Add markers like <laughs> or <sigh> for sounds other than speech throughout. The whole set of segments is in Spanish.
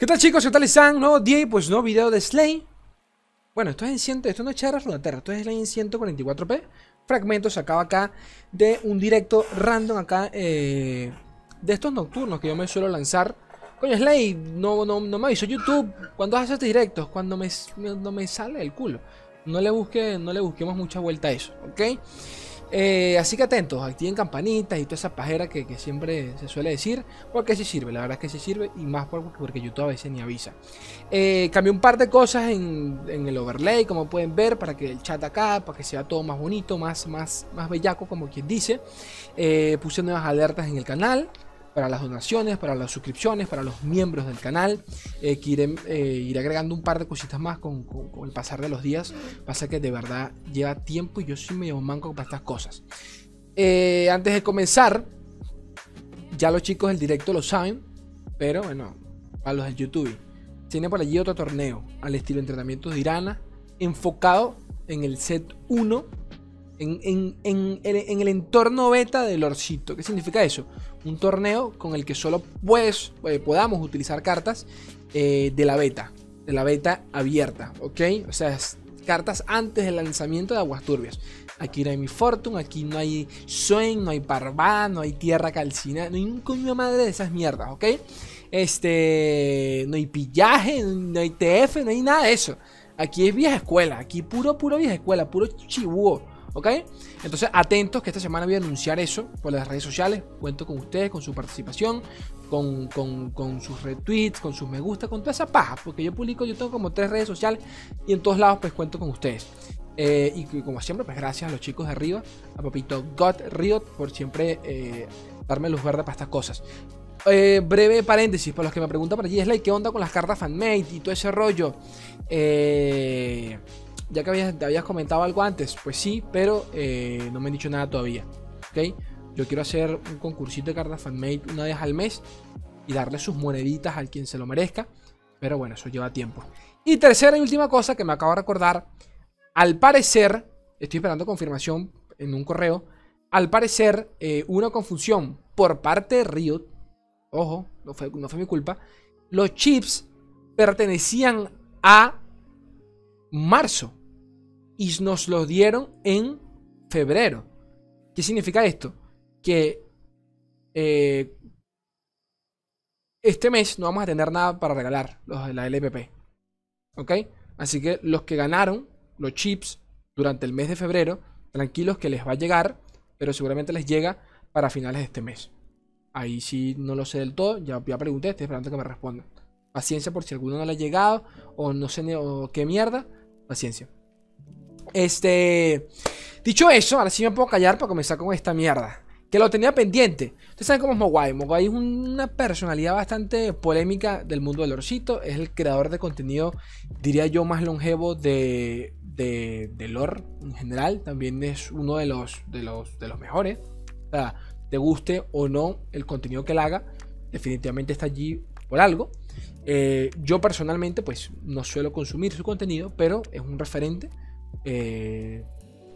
¿Qué tal chicos? ¿Qué tal están? Nuevo día y pues nuevo video de Slay. Bueno, esto es en 100, esto no es Charras Runeterra, esto es Slay en 144p. Fragmentos sacado acá de un directo random acá eh, de estos nocturnos que yo me suelo lanzar. Coño, Slay, no, no, no me avisó YouTube. Cuando haces estos directos? Cuando me, no me sale el culo. No le, busque, no le busquemos mucha vuelta a eso, ¿ok? Eh, así que atentos, activen campanitas y toda esa pajera que, siempre se suele decir, porque sí sirve, la verdad es que sí sirve y más porque YouTube a veces ni avisa. Eh, cambié un par de cosas en, el overlay, como pueden ver, para que el chat acá, para que sea todo más bonito, más, más, más bellaco, como quien dice. Eh, puse nuevas alertas en el canal para las donaciones, para las suscripciones, para los miembros del canal. Eh, que iré, eh, agregando un par de cositas más con, el pasar de los días. Pasa que de verdad lleva tiempo y yo soy medio manco para estas cosas. Eh, antes de comenzar, ya los chicos del directo lo saben, pero bueno, a los del YouTube. Tiene por allí otro torneo al estilo entrenamientos de Irana, enfocado en el set 1 en, el entorno beta del Orcito. ¿Qué significa eso? Un torneo con el que solo puedes, eh, podamos utilizar cartas eh, de la beta, de la beta abierta, ¿ok? O sea, cartas antes del lanzamiento de Aguas Turbias. Aquí no hay mi Fortune, aquí no hay Swain, no hay Parvá, no hay Tierra Calcina, no hay un coño madre de esas mierdas, ¿ok? Este, no hay pillaje, no hay TF, no hay nada de eso. Aquí es vieja escuela, aquí puro, puro vieja escuela, puro chibúo. ¿Ok? Entonces, atentos que esta semana voy a anunciar eso por las redes sociales. Cuento con ustedes, con su participación, con, sus retweets, con sus me gusta, con toda esa paja. Porque yo publico, yo tengo como tres redes sociales y en todos lados pues cuento con ustedes. Eh, y, como siempre, pues gracias a los chicos de arriba, a Papito God Riot por siempre eh, darme luz verde para estas cosas. Eh, breve paréntesis, para los que me preguntan por allí, es like, ¿qué onda con las cartas fanmade y todo ese rollo? Eh ya que habías, te habías comentado algo antes, pues sí, pero eh, no me han dicho nada todavía. ¿Ok? Yo quiero hacer un concursito de cartas fanmade una vez al mes y darle sus moneditas al quien se lo merezca. Pero bueno, eso lleva tiempo. Y tercera y última cosa que me acabo de recordar. Al parecer, estoy esperando confirmación en un correo. Al parecer, eh, una confusión por parte de Riot. Ojo, no fue, no fue mi culpa. Los chips pertenecían a marzo y nos lo dieron en febrero. ¿Qué significa esto? Que eh, este mes no vamos a tener nada para regalar los de la LPP. ¿Ok? Así que los que ganaron los chips durante el mes de febrero, tranquilos que les va a llegar, pero seguramente les llega para finales de este mes. Ahí sí no lo sé del todo, ya, ya pregunté, estoy esperando que me respondan. Paciencia por si alguno no le ha llegado o no sé qué mierda, paciencia. Este. Dicho eso, ahora sí me puedo callar para comenzar con esta mierda. Que lo tenía pendiente. Ustedes saben cómo es Mogwai. Mogwai es una personalidad bastante polémica del mundo del orcito. Es el creador de contenido, diría yo, más longevo de, de, de lore en general. También es uno de los, de los, de los mejores. O sea, te guste o no el contenido que él haga, definitivamente está allí por algo. Eh, yo personalmente, pues no suelo consumir su contenido, pero es un referente eh,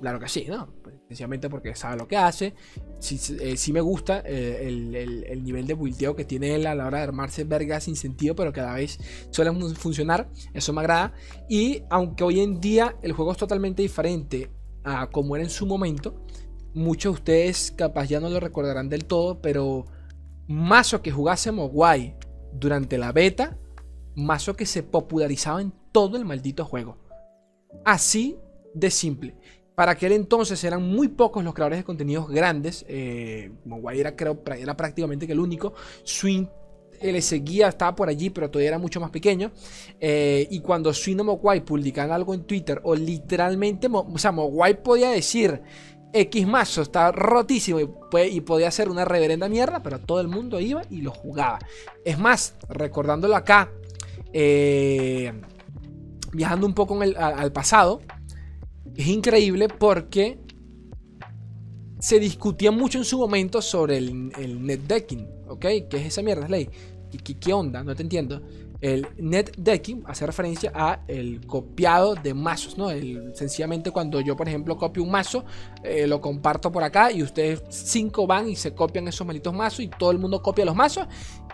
claro que sí, ¿no? Sencillamente porque sabe lo que hace. Sí, eh, me gusta eh, el, nivel de buildeo que tiene él a la hora de armarse vergas sin sentido, pero cada vez suele funcionar. Eso me agrada. Y aunque hoy en día el juego es totalmente diferente a como era en su momento, muchos de ustedes capaz ya no lo recordarán del todo, pero mazo que jugásemos guay durante la beta, mazo que se popularizaba en todo el maldito juego. Así de simple. Para aquel entonces eran muy pocos los creadores de contenidos grandes. Eh, era, creo, era prácticamente el único. Swing le seguía, estaba por allí, pero todavía era mucho más pequeño. Eh, y cuando Swing o Mogwai publicaban algo en Twitter, o literalmente, o sea, Mogwai podía decir X mazo está rotísimo y, podía ser una reverenda mierda, pero todo el mundo iba y lo jugaba. Es más, recordándolo acá, eh, viajando un poco al, pasado, es increíble porque se discutía mucho en su momento sobre el, net decking, ¿ok? Que es esa mierda. ¿Qué, qué onda? No te entiendo. El net decking hace referencia a el copiado de mazos, ¿no? El, sencillamente cuando yo, por ejemplo, copio un mazo, eh, lo comparto por acá y ustedes cinco van y se copian esos malditos mazos y todo el mundo copia los mazos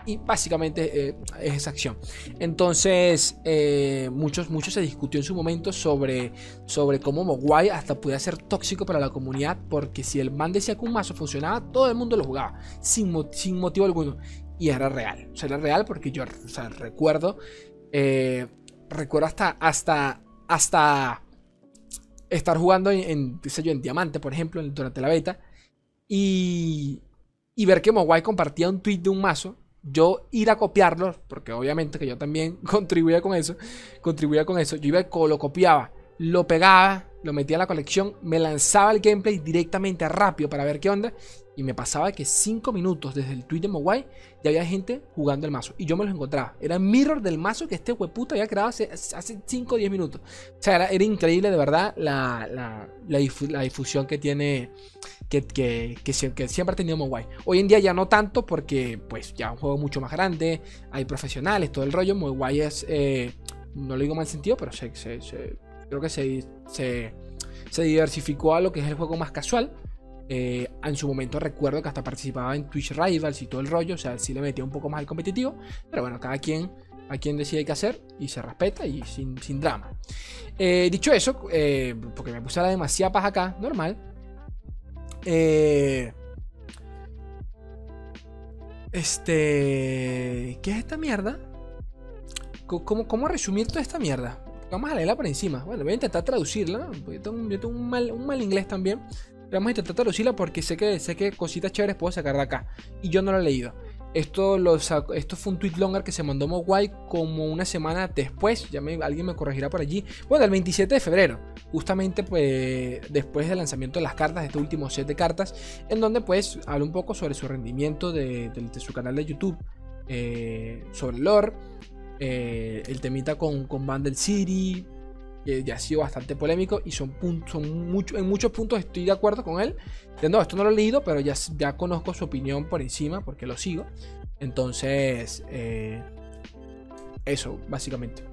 y básicamente eh, es esa acción. Entonces, eh, muchos, muchos se discutió en su momento sobre, sobre cómo Mogwai hasta podía ser tóxico para la comunidad porque si el man decía que un mazo funcionaba, todo el mundo lo jugaba sin, sin motivo alguno y era real. Era real porque yo recuerdo, eh, recuerdo hasta, hasta, hasta estar jugando en, yo, en Diamante, por ejemplo, durante la beta, y, y ver que Mogwai compartía un tweet de un mazo, yo ir a copiarlo, porque obviamente que yo también <laughs> contribuía con eso, contribuía con eso, yo iba, lo copiaba, lo pegaba, lo metía a la colección, me lanzaba el gameplay directamente rápido para ver qué onda. Y me pasaba que 5 minutos desde el tweet de Mowai ya había gente jugando el mazo. Y yo me los encontraba. Era mirror del mazo que este hueputa había creado hace 5 o 10 minutos. O sea, era, increíble de verdad la, la, difusión que tiene. Que, que, que, siempre ha tenido Mowai. Hoy en día ya no tanto porque pues ya es un juego mucho más grande. Hay profesionales, todo el rollo. Mowai es... Eh, no lo digo mal sentido, pero se, creo que se, se, se diversificó a lo que es el juego más casual. Eh, en su momento recuerdo que hasta participaba en Twitch Rivals y todo el rollo, o sea, sí le metía un poco más al competitivo, pero bueno, cada quien, a quien decide qué hacer y se respeta y sin, drama. Eh, dicho eso, porque me puse la demasiada paja acá, normal. Este. ¿Qué es esta mierda? ¿Cómo, ¿Cómo resumir toda esta mierda? Vamos a leerla por encima. Bueno, voy a intentar traducirla. Yo tengo, un, mal, un mal inglés también. Vamos a intentar traducirla porque sé que, sé que cositas chéveres puedo sacar de acá. Y yo no lo he leído. Esto, esto fue un tweet longer que se mandó Mogwai como una semana después. Ya alguien me corregirá por allí. Bueno, el 27 de febrero. Justamente pues después del lanzamiento de las cartas, de este último set de cartas. En donde pues habla un poco sobre su rendimiento de, su canal de YouTube. Eh, sobre lore. Eh, el temita con, con Bundle City que ya ha sido bastante polémico y son, son en muchos puntos estoy de acuerdo con él. No, esto no lo he leído, pero ya, ya conozco su opinión por encima porque lo sigo. Entonces, eh, eso, básicamente.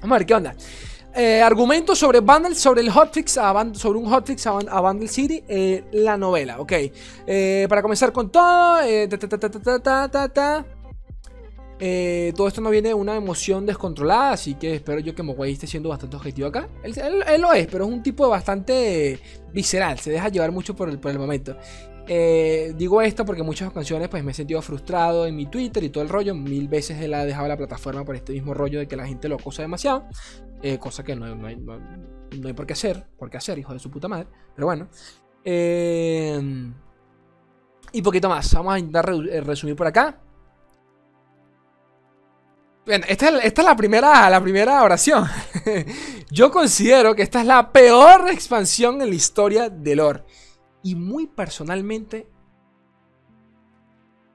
Vamos a ver qué onda. Eh, argumentos sobre Bundle, sobre el hotfix, sobre un hotfix a, a Bundle City, eh, la novela, ok. para comenzar con todo, eh, todo esto no viene de una emoción descontrolada, así que espero yo que Mogwai esté siendo bastante objetivo acá. Él, lo es, pero es un tipo bastante visceral, se deja llevar mucho por el, por el momento. Eh, digo esto porque muchas ocasiones pues me he sentido frustrado en mi Twitter y todo el rollo. Mil veces él ha dejado la plataforma por este mismo rollo de que la gente lo acosa demasiado. Eh, cosa que no, hay, por qué hacer, por qué hacer, hijo de su puta madre. Pero bueno. y poquito más. Vamos a intentar resumir por acá. Bueno, esta es, la, primera, la primera oración. <laughs> Yo considero que esta es la peor expansión en la historia de lore. Y muy personalmente,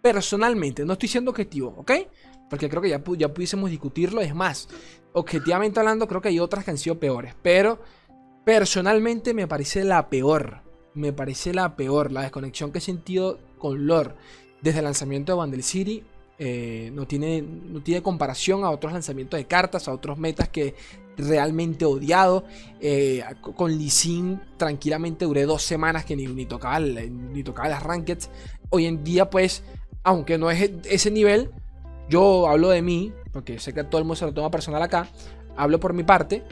personalmente, no estoy siendo objetivo, ¿ok? Porque creo que ya, ya pudiésemos discutirlo. Es más, objetivamente hablando, creo que hay otras que han sido peores. Pero personalmente me parece la peor. Me parece la peor. La desconexión que he sentido con lore desde el lanzamiento de Bundle City eh, no, tiene, no tiene comparación a otros lanzamientos de cartas, a otros metas que realmente odiado. Eh, con Lee tranquilamente duré dos semanas que ni, ni, tocaba, ni tocaba las rankeds. Hoy en día, pues, aunque no es ese nivel, yo hablo de mí, porque sé que todo el mundo se lo toma personal acá. Hablo por mi parte.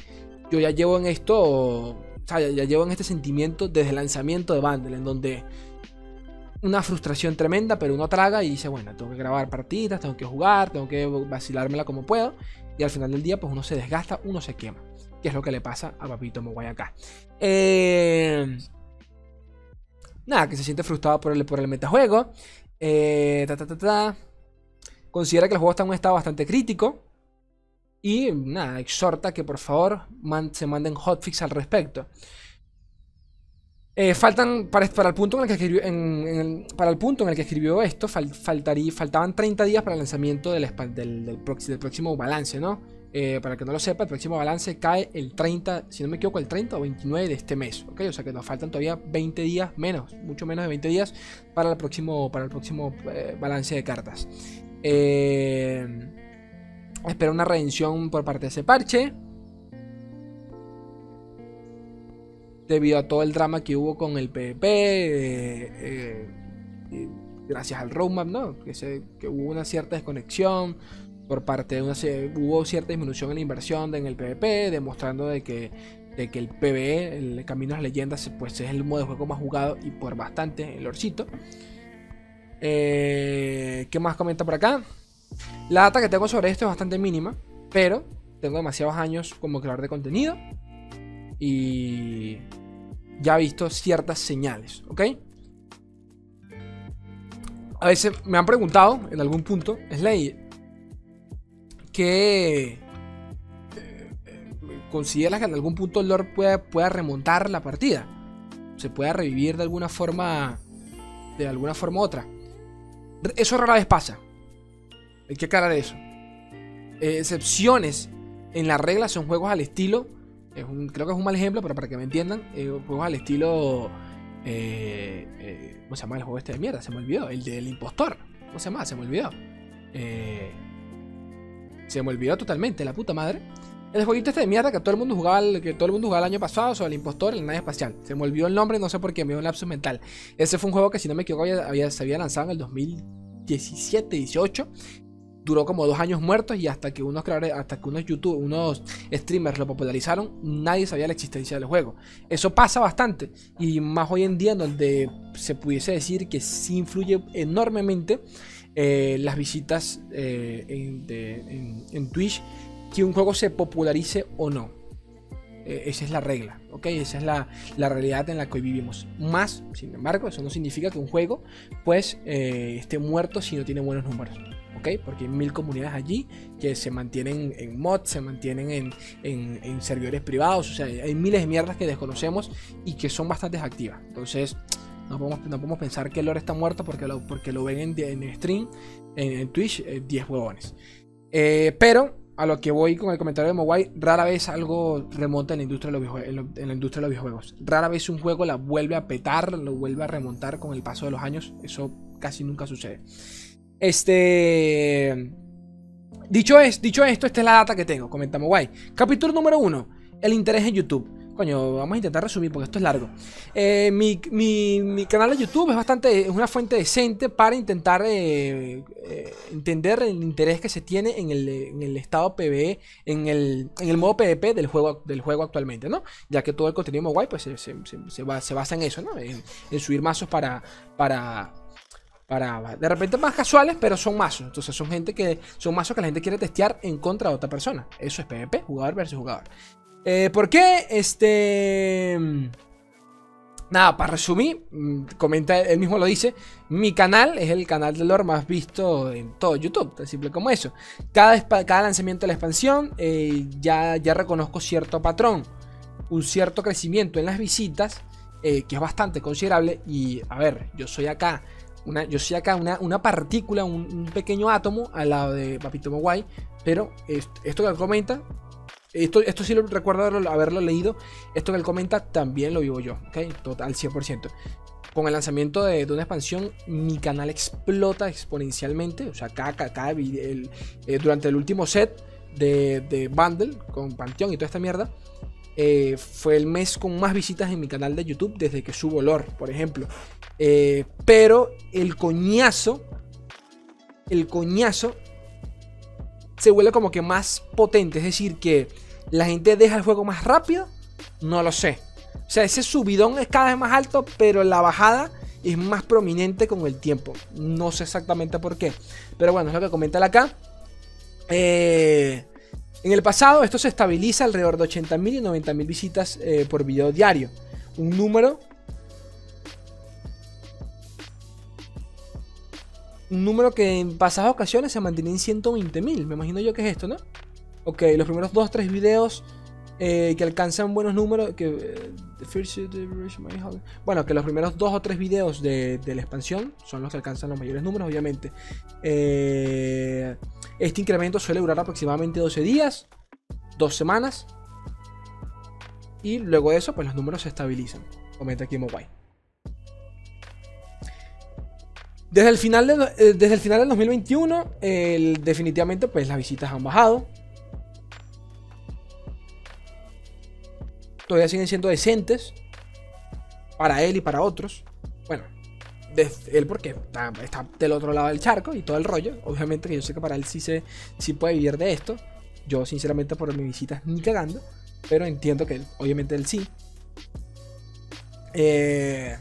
Yo ya llevo en esto, ya llevo en este sentimiento desde el lanzamiento de Bundle, en donde una frustración tremenda, pero uno traga y dice, bueno, tengo que grabar partidas, tengo que jugar, tengo que vacilármela como puedo. Y al final del día, pues uno se desgasta, uno se quema. Que es lo que le pasa a Papito Moguay acá. Eh, nada, que se siente frustrado por el, por el metajuego. Eh, Considera que el juego está en un estado bastante crítico. Y nada, exhorta que por favor se manden hotfix al respecto. Eh, faltan, para, el punto en el que escribió, para el punto en el que escribió esto, faltaría, faltaban 30 días para el lanzamiento del, del, próximo balance, ¿no? Eh, para que no lo sepa, el próximo balance cae el 30, si no me equivoco, el 30 o 29 de este mes, ¿ok? O sea que nos faltan todavía 20 días menos, mucho menos de 20 días para el próximo, para el próximo eh, balance de cartas. Eh, una redención por parte de ese parche. Debido a todo el drama que hubo con el PvP. Eh, eh, gracias al roadmap, ¿no? Que, se, que hubo una cierta desconexión por parte de una hubo cierta disminución en la inversión en el PvP, demostrando de que, de que el PvE, el Camino a las Leyendas, pues es el modo de juego más jugado y por bastante el Orcito. Eh, ¿Qué más comenta por acá? La data que tengo sobre esto es bastante mínima, pero tengo demasiados años como creador de contenido y ya he visto ciertas señales, ¿ok? A veces me han preguntado en algún punto, Slay, que eh, consideras que en algún punto el Lord pueda, pueda remontar la partida. Se pueda revivir de alguna forma. De alguna forma u otra. Eso rara vez pasa. Hay que aclarar eso. Excepciones en la regla son juegos al estilo. Es un, creo que es un mal ejemplo, pero para que me entiendan. Eh, juegos al estilo. ¿Cómo se llama el juego este de mierda? Se me olvidó. El del impostor. ¿Cómo se llama? Se me olvidó. Eh. Se me olvidó totalmente, la puta madre. El jueguito este de mierda que todo el mundo jugaba, que todo el mundo jugaba el año pasado sobre el impostor en la nave espacial. Se me olvidó el nombre, no sé por qué, me dio un lapso mental. Ese fue un juego que si no me equivoco había, se había lanzado en el 2017, 18. Duró como dos años muertos y hasta que unos creadores, hasta que unos YouTube, unos streamers lo popularizaron, nadie sabía la existencia del juego. Eso pasa bastante y más hoy en día donde se pudiese decir que sí influye enormemente eh, las visitas eh, en, Twitch que un juego se popularice o no. Eh, esa es la regla, ¿ok? Esa es la, realidad en la que hoy vivimos. Más, sin embargo, eso no significa que un juego pues esté muerto si no tiene buenos números. ¿Ok? Porque hay mil comunidades allí que se mantienen en mods, se mantienen en, en, servidores privados, o sea, hay miles de mierdas que desconocemos y que son bastante activas. Entonces, no podemos, pensar que el lore está muerto porque lo, porque lo ven en, en stream, en, Twitch, 10 eh, huevones. Eh, pero a lo que voy con el comentario de Mowai, rara vez algo remonta en la industria de los, en la industria de los videojuegos. Rara vez un juego la vuelve a petar, lo vuelve a remontar con el paso de los años. Eso casi nunca sucede. Este. Dicho, es, dicho esto, esta es la data que tengo. Comenta Mowai. Capítulo número 1. El interés en YouTube. Coño, vamos a intentar resumir porque esto es largo. Eh, mi, canal de YouTube es bastante, es una fuente decente para intentar eh, eh, entender el interés que se tiene en el, estado PvE, en el, en el modo PvP del juego, del juego actualmente, ¿no? Ya que todo el contenido guay pues se, se, basa en eso, ¿no? En, subir mazos para, para, para de repente más casuales, pero son mazos. Entonces son gente que son mazos que la gente quiere testear en contra de otra persona. Eso es PvP, jugador versus jugador. Eh, ¿Por qué? Este... Nada, para resumir, mm, comenta, él mismo lo dice, mi canal es el canal de lore más visto en todo YouTube, tan simple como eso. Cada, cada lanzamiento de la expansión eh, ya, ya reconozco cierto patrón, un cierto crecimiento en las visitas, eh, que es bastante considerable. Y a ver, yo soy acá, una, yo soy acá una, una partícula, un, pequeño átomo al lado de Papito Mowai, pero esto que comenta esto, esto sí lo recuerdo haberlo, leído. Esto que él comenta también lo vivo yo, ¿ok? Total, 100%. Con el lanzamiento de, una expansión, mi canal explota exponencialmente. O sea, cada, cada, el, eh, durante el último set de, de, Bundle con Panteón y toda esta mierda, eh, fue el mes con más visitas en mi canal de YouTube desde que subo lore, por ejemplo. Eh, pero el coñazo, el coñazo se vuelve como que más potente. Es decir, que la gente deja el juego más rápido. No lo sé. O sea, ese subidón es cada vez más alto, pero la bajada es más prominente con el tiempo. No sé exactamente por qué. Pero bueno, es lo que comenta acá. Eh, en el pasado esto se estabiliza alrededor de 80.000 y 90.000 visitas eh, por video diario. Un número un número que en pasadas ocasiones se mantiene en 120.000. Me imagino yo que es esto, ¿no? Ok, los primeros 2 o 3 videos eh, que alcanzan buenos números. Que, eh, bueno, que los primeros 2 o 3 videos de, la expansión son los que alcanzan los mayores números, obviamente. Eh, este incremento suele durar aproximadamente 12 días, 2 semanas. Y luego de eso, pues los números se estabilizan. Comenta aquí Mobile. Desde el final, de, desde el final del 2021, definitivamente pues las visitas han bajado. Todavía siguen siendo decentes. Para él y para otros. Bueno, él porque está, del otro lado del charco y todo el rollo. Obviamente que yo sé que para él sí, se, sí puede vivir de esto. Yo sinceramente por mis visitas ni cagando. Pero entiendo que obviamente él sí. Eh,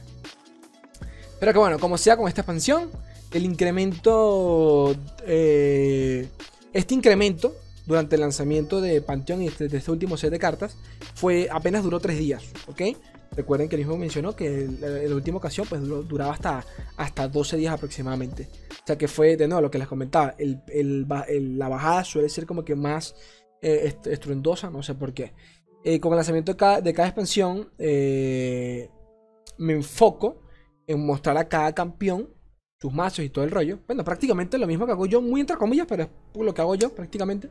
pero que bueno, como sea con esta expansión, el incremento... Eh, este incremento durante el lanzamiento de Pantheon y este, de este último set de cartas fue apenas duró 3 días, ¿ok? Recuerden que el mismo mencionó que la última ocasión pues duraba hasta, hasta 12 días aproximadamente. O sea que fue, de nuevo, lo que les comentaba, la bajada suele ser como que más eh, estruendosa, no sé por qué. Eh, con el lanzamiento de cada, expansión, eh, me enfoco en mostrar a cada campeón sus mazos y todo el rollo. Bueno, prácticamente lo mismo que hago yo, muy entre comillas, pero es lo que hago yo prácticamente.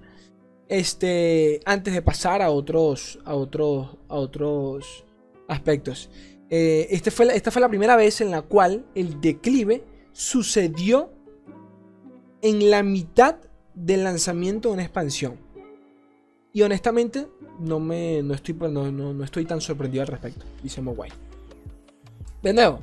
Este, antes de pasar a otros, a otros, a otros aspectos. Eh, este fue esta fue la primera vez en la cual el declive sucedió en la mitad del lanzamiento de una expansión. Y honestamente, no, me, no, estoy, no, no, estoy tan sorprendido al respecto, dice Mogwai. De nuevo.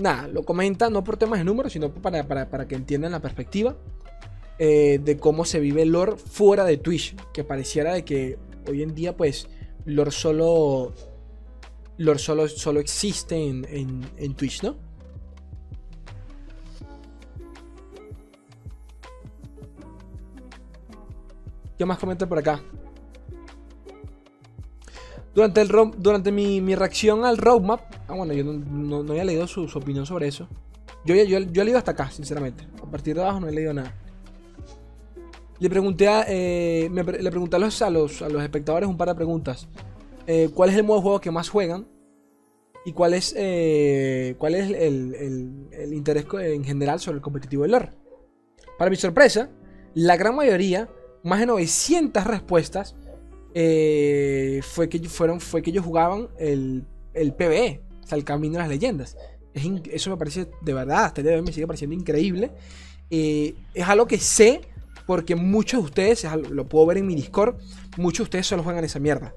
Nada, lo comenta no por temas de números, sino para, para que entiendan la perspectiva. Eh, de cómo se vive el lore fuera de Twitch. Que pareciera de que hoy en día, pues, lore solo. Lore solo, solo existe en, en, Twitch, ¿no? ¿Qué más comenta por acá? Durante, el, durante mi, reacción al roadmap, ah, bueno, yo no, había leído su, opinión sobre eso. Yo, yo, yo, he leído hasta acá, sinceramente. A partir de abajo no he leído nada. Le pregunté a, eh, le pregunté a los, a, los, espectadores un par de preguntas. Eh, ¿Cuál es el modo de juego que más juegan? ¿Y cuál es, eh, cuál es el, interés en general sobre el competitivo del LoR? Para mi sorpresa, la gran mayoría, más de 900 respuestas, fue, que fueron, fue que ellos jugaban el, el PvE, o sea, el Camino de las Leyendas. eso me parece, de verdad, hasta el día de hoy me sigue pareciendo increíble. es algo que sé porque muchos de ustedes, lo puedo ver en mi Discord, muchos de ustedes solo juegan esa mierda.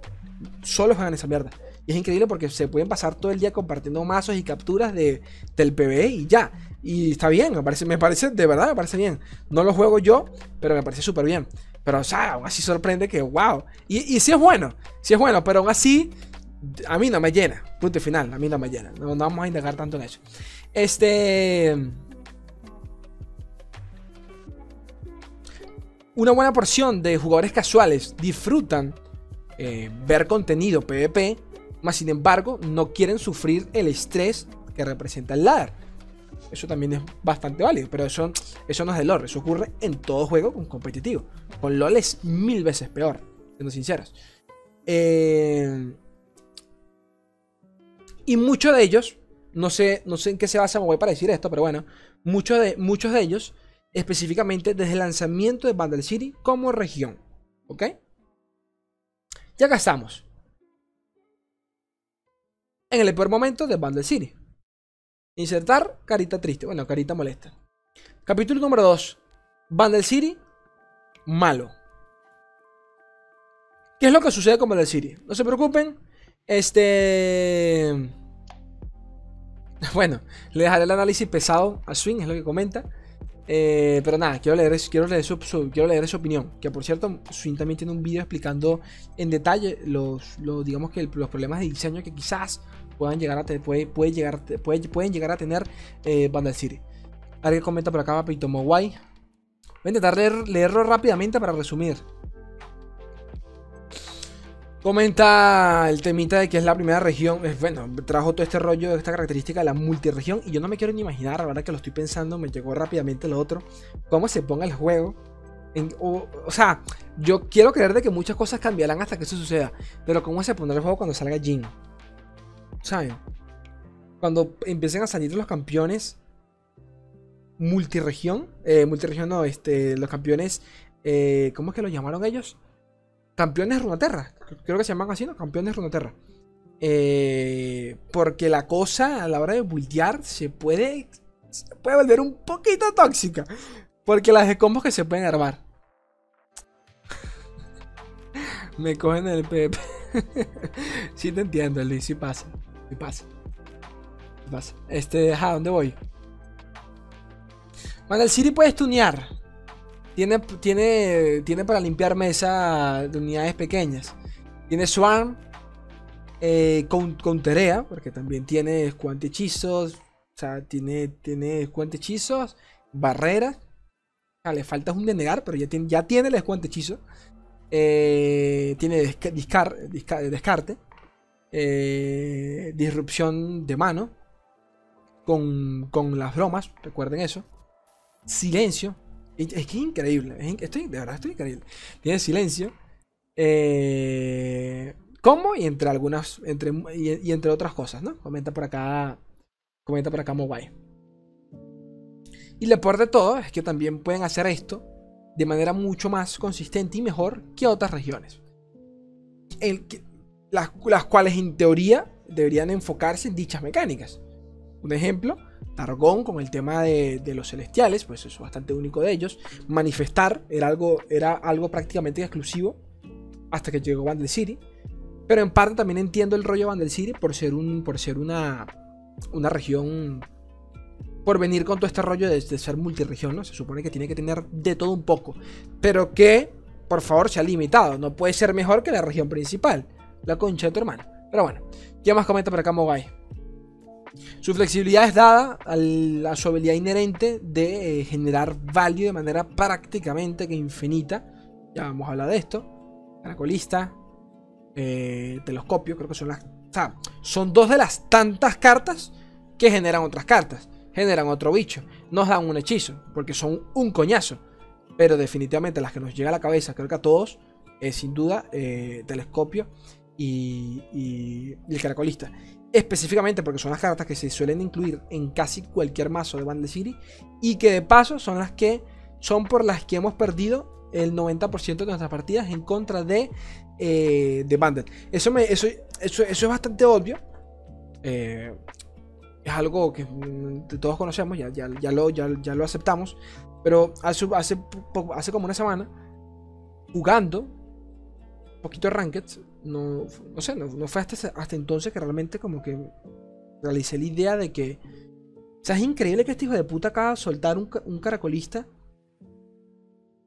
Solo juegan esa mierda. Y es increíble porque se pueden pasar todo el día compartiendo mazos y capturas de, del PvE y ya. Y está bien, me parece, me parece, de verdad me parece bien. No lo juego yo, pero me parece súper bien. Pero, o sea, aún así sorprende que, wow. Y, y sí es bueno, sí es bueno, pero aún así, a mí no me llena. Punto final, a mí no me llena. No, vamos a indagar tanto en eso. Este. una buena porción de jugadores casuales disfrutan eh, ver contenido PvP, más sin embargo no quieren sufrir el estrés que representa el ladder. Eso también es bastante válido, pero eso, eso no es de LoL, eso ocurre en todo juego con competitivo. Con LoL es mil veces peor, siendo sinceros. Eh, y muchos de ellos, no sé, no sé en qué se basa voy para decir esto, pero bueno, muchos de, muchos de ellos específicamente desde el lanzamiento de Bundle City como región. ¿Ok? Ya acá estamos. En el peor momento de Bundle City. Insertar carita triste. Bueno, carita molesta. Capítulo número 2. Bundle City. Malo. ¿Qué es lo que sucede con Bundle City? No se preocupen. Este. <laughs> Bueno, le dejaré el análisis pesado a Swing, es lo que comenta. Eh, pero nada, quiero leer, quiero, leer su, quiero leer su opinión. Que por cierto, Swin también tiene un vídeo explicando en detalle los, digamos que los problemas de diseño que quizás puedan llegar a puede, puede llegar, puede, pueden llegar a tener eh, City. Alguien comenta por acá, Papito Mowai. Voy a intentar leer, leerlo rápidamente para resumir. Comenta el temita de que es la primera región. Bueno, trajo todo este rollo, esta característica de la multiregión. Y yo no me quiero ni imaginar, la verdad que lo estoy pensando, me llegó rápidamente lo otro. Cómo se ponga el juego. o, sea, yo quiero creer de que muchas cosas cambiarán hasta que eso suceda. Pero cómo se pondrá el juego cuando salga Jin. ¿Saben? Cuando empiecen a salir los campeones multiregión. Eh, multiregión no, este, los campeones. Eh, ¿Cómo es que lo llamaron ellos? Campeones Runaterra. Creo que se llaman así, ¿no? Campeones Runaterra. Eh, porque la cosa a la hora de buildear se puede, se puede volver un poquito tóxica. Porque las de combos que se pueden armar. <laughs> Me cogen el PP. <laughs> sí te entiendo, Luis. Sí pasa. Pasa. Pasa. Este, ¿a dónde voy? Bueno, el City puede tunear. Tiene, tiene, tiene para limpiar mesa de unidades pequeñas. Tiene Swarm. Eh, con, con Terea, porque también tiene cuante hechizos. O sea, tiene, tiene hechizos. Barreras. Sea, le falta un denegar, pero ya tiene, ya tiene el descuento hechizo. Eh, tiene descarte. Eh, disrupción de mano. Con, con, las bromas, recuerden eso. Silencio. Es que increíble. estoy, de verdad, estoy increíble. Tiene silencio. Eh, ¿Cómo? Y entre algunas. Entre, y, entre otras cosas, ¿no? Comenta por acá. Comenta por acá Mobile. Y lo peor de todo es que también pueden hacer esto de manera mucho más consistente y mejor que otras regiones. Las, cuales en teoría deberían enfocarse en dichas mecánicas. Un ejemplo, Targón con el tema de, los celestiales, pues es bastante único de ellos. Manifestar era algo, era algo prácticamente exclusivo hasta que llegó Vandal City. Pero en parte también entiendo el rollo Vandal City por ser, un, por ser una, una región por venir con todo este rollo de, ser multiregión, ¿no? Se supone que tiene que tener de todo un poco. Pero que, por favor, sea limitado. No puede ser mejor que la región principal. La concha de tu hermano. Pero bueno, ¿qué más comenta por acá Mogai? Su flexibilidad es dada a su habilidad inherente de eh, generar value de manera prácticamente que infinita. Ya vamos a hablar de esto. Caracolista, eh, telescopio, creo que son las. Son dos de las tantas cartas que generan otras cartas generan otro bicho, nos dan un hechizo, porque son un coñazo. Pero definitivamente las que nos llega a la cabeza, creo que a todos, es sin duda eh, Telescopio y, el Caracolista. Específicamente porque son las cartas que se suelen incluir en casi cualquier mazo de Band City y que de paso son las que son por las que hemos perdido el 90% de nuestras partidas en contra de, eh, de Bandit. Eso, eso, eso, eso es bastante obvio. Eh, es algo que mm, todos conocemos, ya, ya, ya, lo, ya, lo aceptamos. Pero hace, hace, hace como una semana, jugando un poquito de Ranked, no, no sé, no, fue hasta, hasta entonces que realmente como que realicé la idea de que... O sea, es increíble que este hijo de puta acaba de soltar un, un caracolista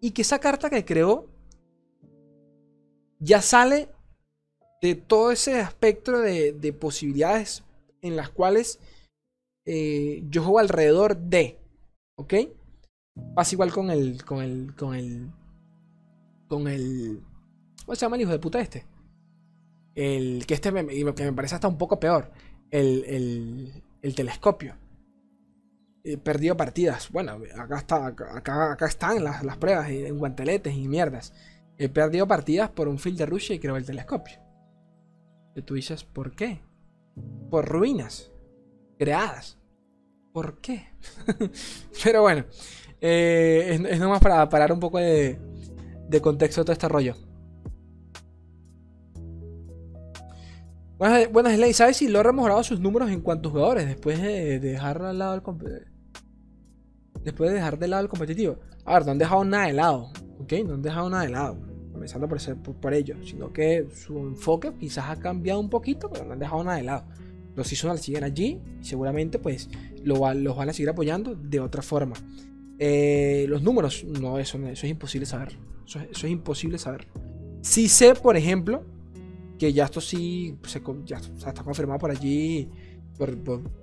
y que esa carta que creó ya sale de todo ese aspecto de, de posibilidades en las cuales eh, yo juego alrededor de. ¿Ok? Pasa igual con el. Con el. Con el. Con el. ¿Cómo se llama el hijo de puta este? El. Que este me, que me parece hasta un poco peor. El. El, el telescopio. Eh, perdido partidas. Bueno, acá, está, acá, acá están las, pruebas en guanteletes y mierdas. He perdido partidas por un field de Rusia y creo el telescopio. Y tú dices, ¿por qué? Por ruinas creadas. ¿Por qué? <laughs> Pero bueno, eh, es, nomás para parar un poco de, de contexto todo este rollo. Buenas, buenas Slay, ¿sabes si Lore ha mejorado sus números en cuantos jugadores después de, dejar al lado el después de dejar de lado el competitivo? A ver, no han dejado nada de lado, ¿ok? No han dejado nada de lado, comenzando por, por, por ello, sino que su enfoque quizás ha cambiado un poquito, pero no han dejado nada de lado los seasonal siguen allí y seguramente pues los van a seguir apoyando de otra forma. Eh, los números, no, eso, eso es imposible saber. Eso, es imposible saber. Sí sé, por ejemplo, que ya esto sí se, ya, está confirmado por allí.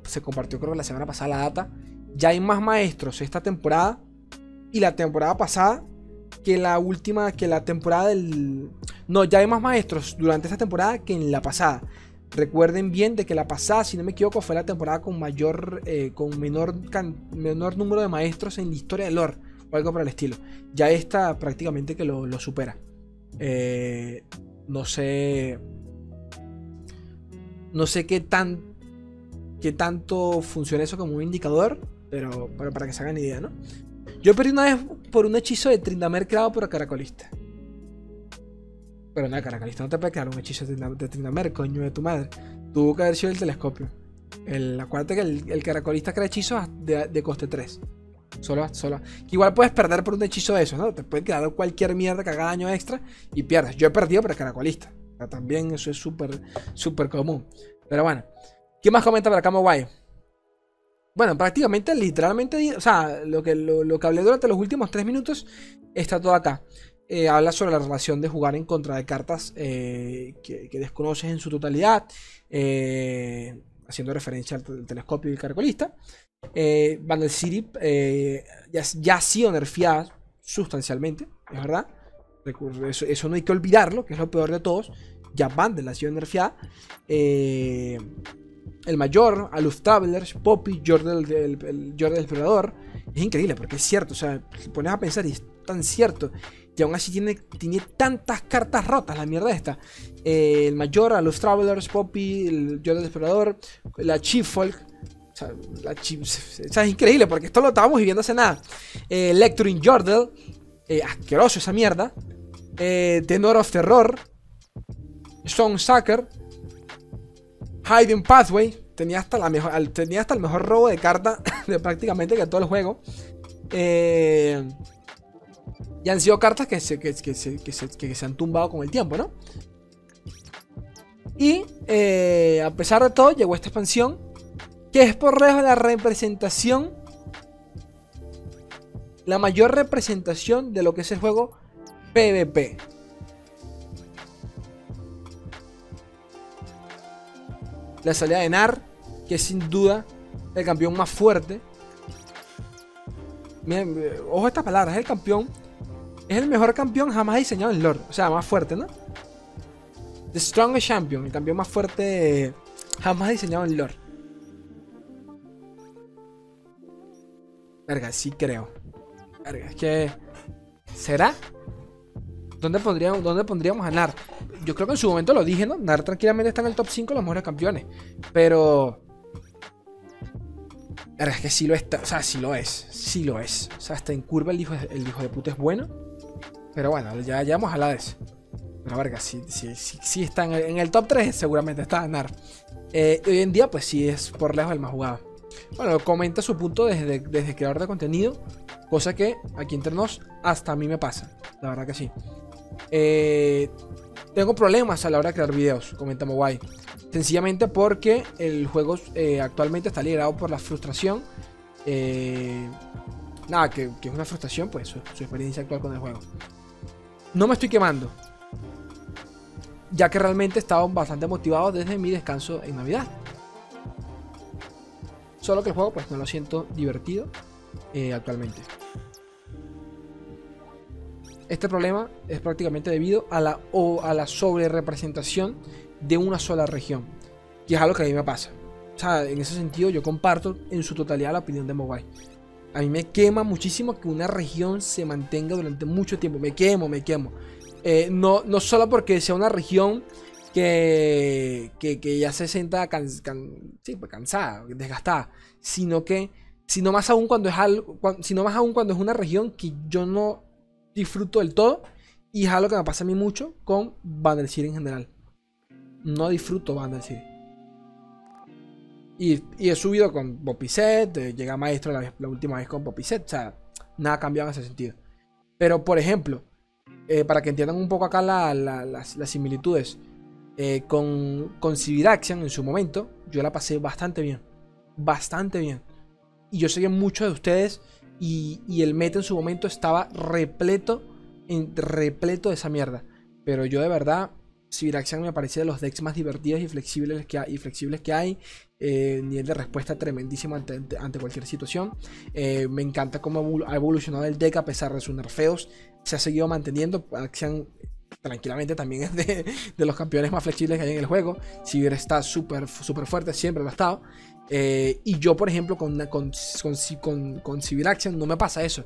se compartió creo que la semana pasada la data. Ya hay más maestros esta temporada y la temporada pasada que la última, que la temporada del... No, ya hay más maestros durante esta temporada que en la pasada. Recuerden bien de que la pasada, si no me equivoco, fue la temporada con mayor, eh, con menor, menor número de maestros en la historia del lore o algo por el estilo. Ya esta prácticamente que lo, supera. Eh, no sé, no sé qué tan, qué tanto funciona eso como un indicador, pero, pero para que se hagan idea, ¿no? Yo perdí una vez por un hechizo de Trindamer creado por Caracolista. Pero nada, Caracolista no te puede crear un hechizo de Trindamer, coño de tu madre. Tuvo que haber sido el telescopio. El, acuérdate que el, caracolista crea hechizos de, coste 3. Solo, solo. igual puedes perder por un hechizo de esos, ¿no? Te puede quedar cualquier mierda que haga daño extra y pierdes. Yo he perdido el caracolista. también eso es súper, súper común. Pero bueno. ¿Qué más comenta para Camo Guay? Bueno, prácticamente, literalmente, o sea, lo que, lo, que hablé durante los últimos tres minutos está todo acá. Eh, habla sobre la relación de jugar en contra de cartas eh, que, desconoces en su totalidad, eh, haciendo referencia al, telescopio y el caracolista. Vandal City ya, ya, ha sido nerfeada sustancialmente, es verdad. Eso, no hay que olvidarlo, que es lo peor de todos. Ya Vandal ha sido nerfeada el mayor, Aluf Travelers, Poppy, Jordan el, Explorador. Es increíble porque es cierto, o sea, si pones a pensar y es tan cierto. Y aún así tiene, tiene tantas cartas rotas, la mierda esta. Eh, el mayor, Aluf Travelers, Poppy, el Jordan Explorador, la Chief Folk. <laughs> Sea, es increíble porque esto lo estábamos viviendo hace nada. Eh, Lecturing Jordel, eh, asqueroso esa mierda. Eh, Tenor of Terror, Stone Sucker. Hiding Pathway. Tenía hasta, el mejor robo de carta <laughs> de prácticamente que todo el juego. Eh, y han sido cartas que se, han tumbado con el tiempo, ¿no? Y a pesar de todo, llegó esta expansión. Que es por la representación. La mayor representación de lo que es el juego PvP. la salida de Nar, que es sin duda el campeón más fuerte. Eh, ojo a estas palabras, es el campeón. Es el mejor campeón jamás diseñado en Lord. O sea, más fuerte, ¿no? The Strongest Champion, el campeón más fuerte jamás diseñado en Lord. Verga, sí creo. Verga, es que. ¿Será? ¿Dónde pondríamos, ¿Dónde pondríamos a Nar? Yo creo que en su momento lo dije, ¿no? Nar tranquilamente está en el top 5 de los mejores campeones. Pero. Es que sí lo está. O sea, sí lo es. Sí lo es. O sea, hasta en curva el hijo, el hijo de puta es bueno. Pero bueno, ya, ya vamos a de eso. Pero verga, sí, sí, sí, está en el, top 3, seguramente está Nar. Eh, hoy en día, pues sí es por lejos el más jugado. Bueno, comenta su punto desde, desde creador de contenido. Cosa que aquí entre nos, hasta a mí me pasa. La verdad que sí. Eh, tengo problemas a la hora de crear videos, comenta Mobile. Sencillamente porque el juego eh, actualmente está liderado por la frustración. Eh, nada, que, es una frustración, pues, su, experiencia actual con el juego. No me estoy quemando. Ya que realmente estaba bastante motivado desde mi descanso en Navidad. Solo que el juego, pues, no lo siento divertido actualmente. Este problema es prácticamente debido a la, o a la sobre representación de una sola región. Y es algo que a mí me pasa. O sea, en ese sentido yo comparto en su totalidad la opinión de Mobile. A mí me quema muchísimo que una región se mantenga durante mucho tiempo. Me quemo, me quemo. Eh, no, no solo porque sea una región que, que, ya se sienta pues, cansada, desgastada, sino que, sino más aún cuando es algo, sino más aún cuando es una región que yo no disfruto del todo. Y es algo que me pasa a mí mucho con City en general. No disfruto Vandal City. Y, he subido con Bopicet, eh, llega maestro la, última vez con Bopicet, o sea, nada ha cambiado en ese sentido. Pero, por ejemplo, eh, para que entiendan un poco acá las, similitudes, eh, con, con Civil Action en su momento, yo la pasé bastante bien. Bastante bien. Y yo sé que muchos de ustedes y, el meta en su momento estaba repleto, en, repleto de esa mierda. Pero yo de verdad, Siviraxian me parecía de los decks más divertidos y flexibles que hay. Y flexibles que hay. Eh, nivel de respuesta tremendísimo ante, cualquier situación. Eh, me encanta cómo ha evolucionado el deck a pesar de sus nerfeos. Se ha seguido manteniendo. Axian tranquilamente también es <laughs> de, los campeones más flexibles que hay en el juego. Sivir está súper super fuerte, siempre lo ha estado. Eh, y yo, por ejemplo, con, con, con, Civil Action no me pasa eso.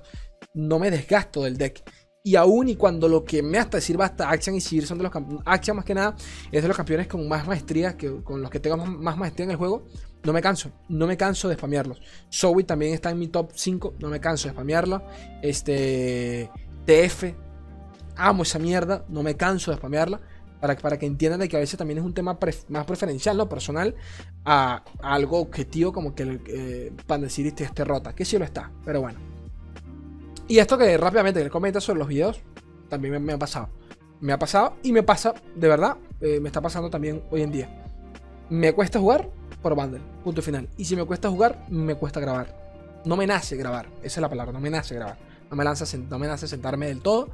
No me desgasto del deck. Y aún y cuando lo que me hasta sirva hasta Action y Civil son de los campeones. Action más que nada es de los campeones con más maestría, que, con los que tengo más, maestría en el juego. No me canso, no me canso de spamearlos. Zoe también está en mi top 5, no me canso de spamearlo. Este. TF, amo esa mierda, no me canso de spamearla. Para, para que entiendan de que a veces también es un tema más preferencial, ¿no? Personal, a, algo objetivo como que el eh, decir este rota, que sí lo está, pero bueno. Y esto que rápidamente que comenta sobre los videos, también me, ha pasado. Me ha pasado y me pasa, de verdad, eh, me está pasando también hoy en día. Me cuesta jugar por bundle, punto final. Y si me cuesta jugar, me cuesta grabar. No me nace grabar, esa es la palabra, no me nace grabar. No me, lanza, no me nace sentarme del todo.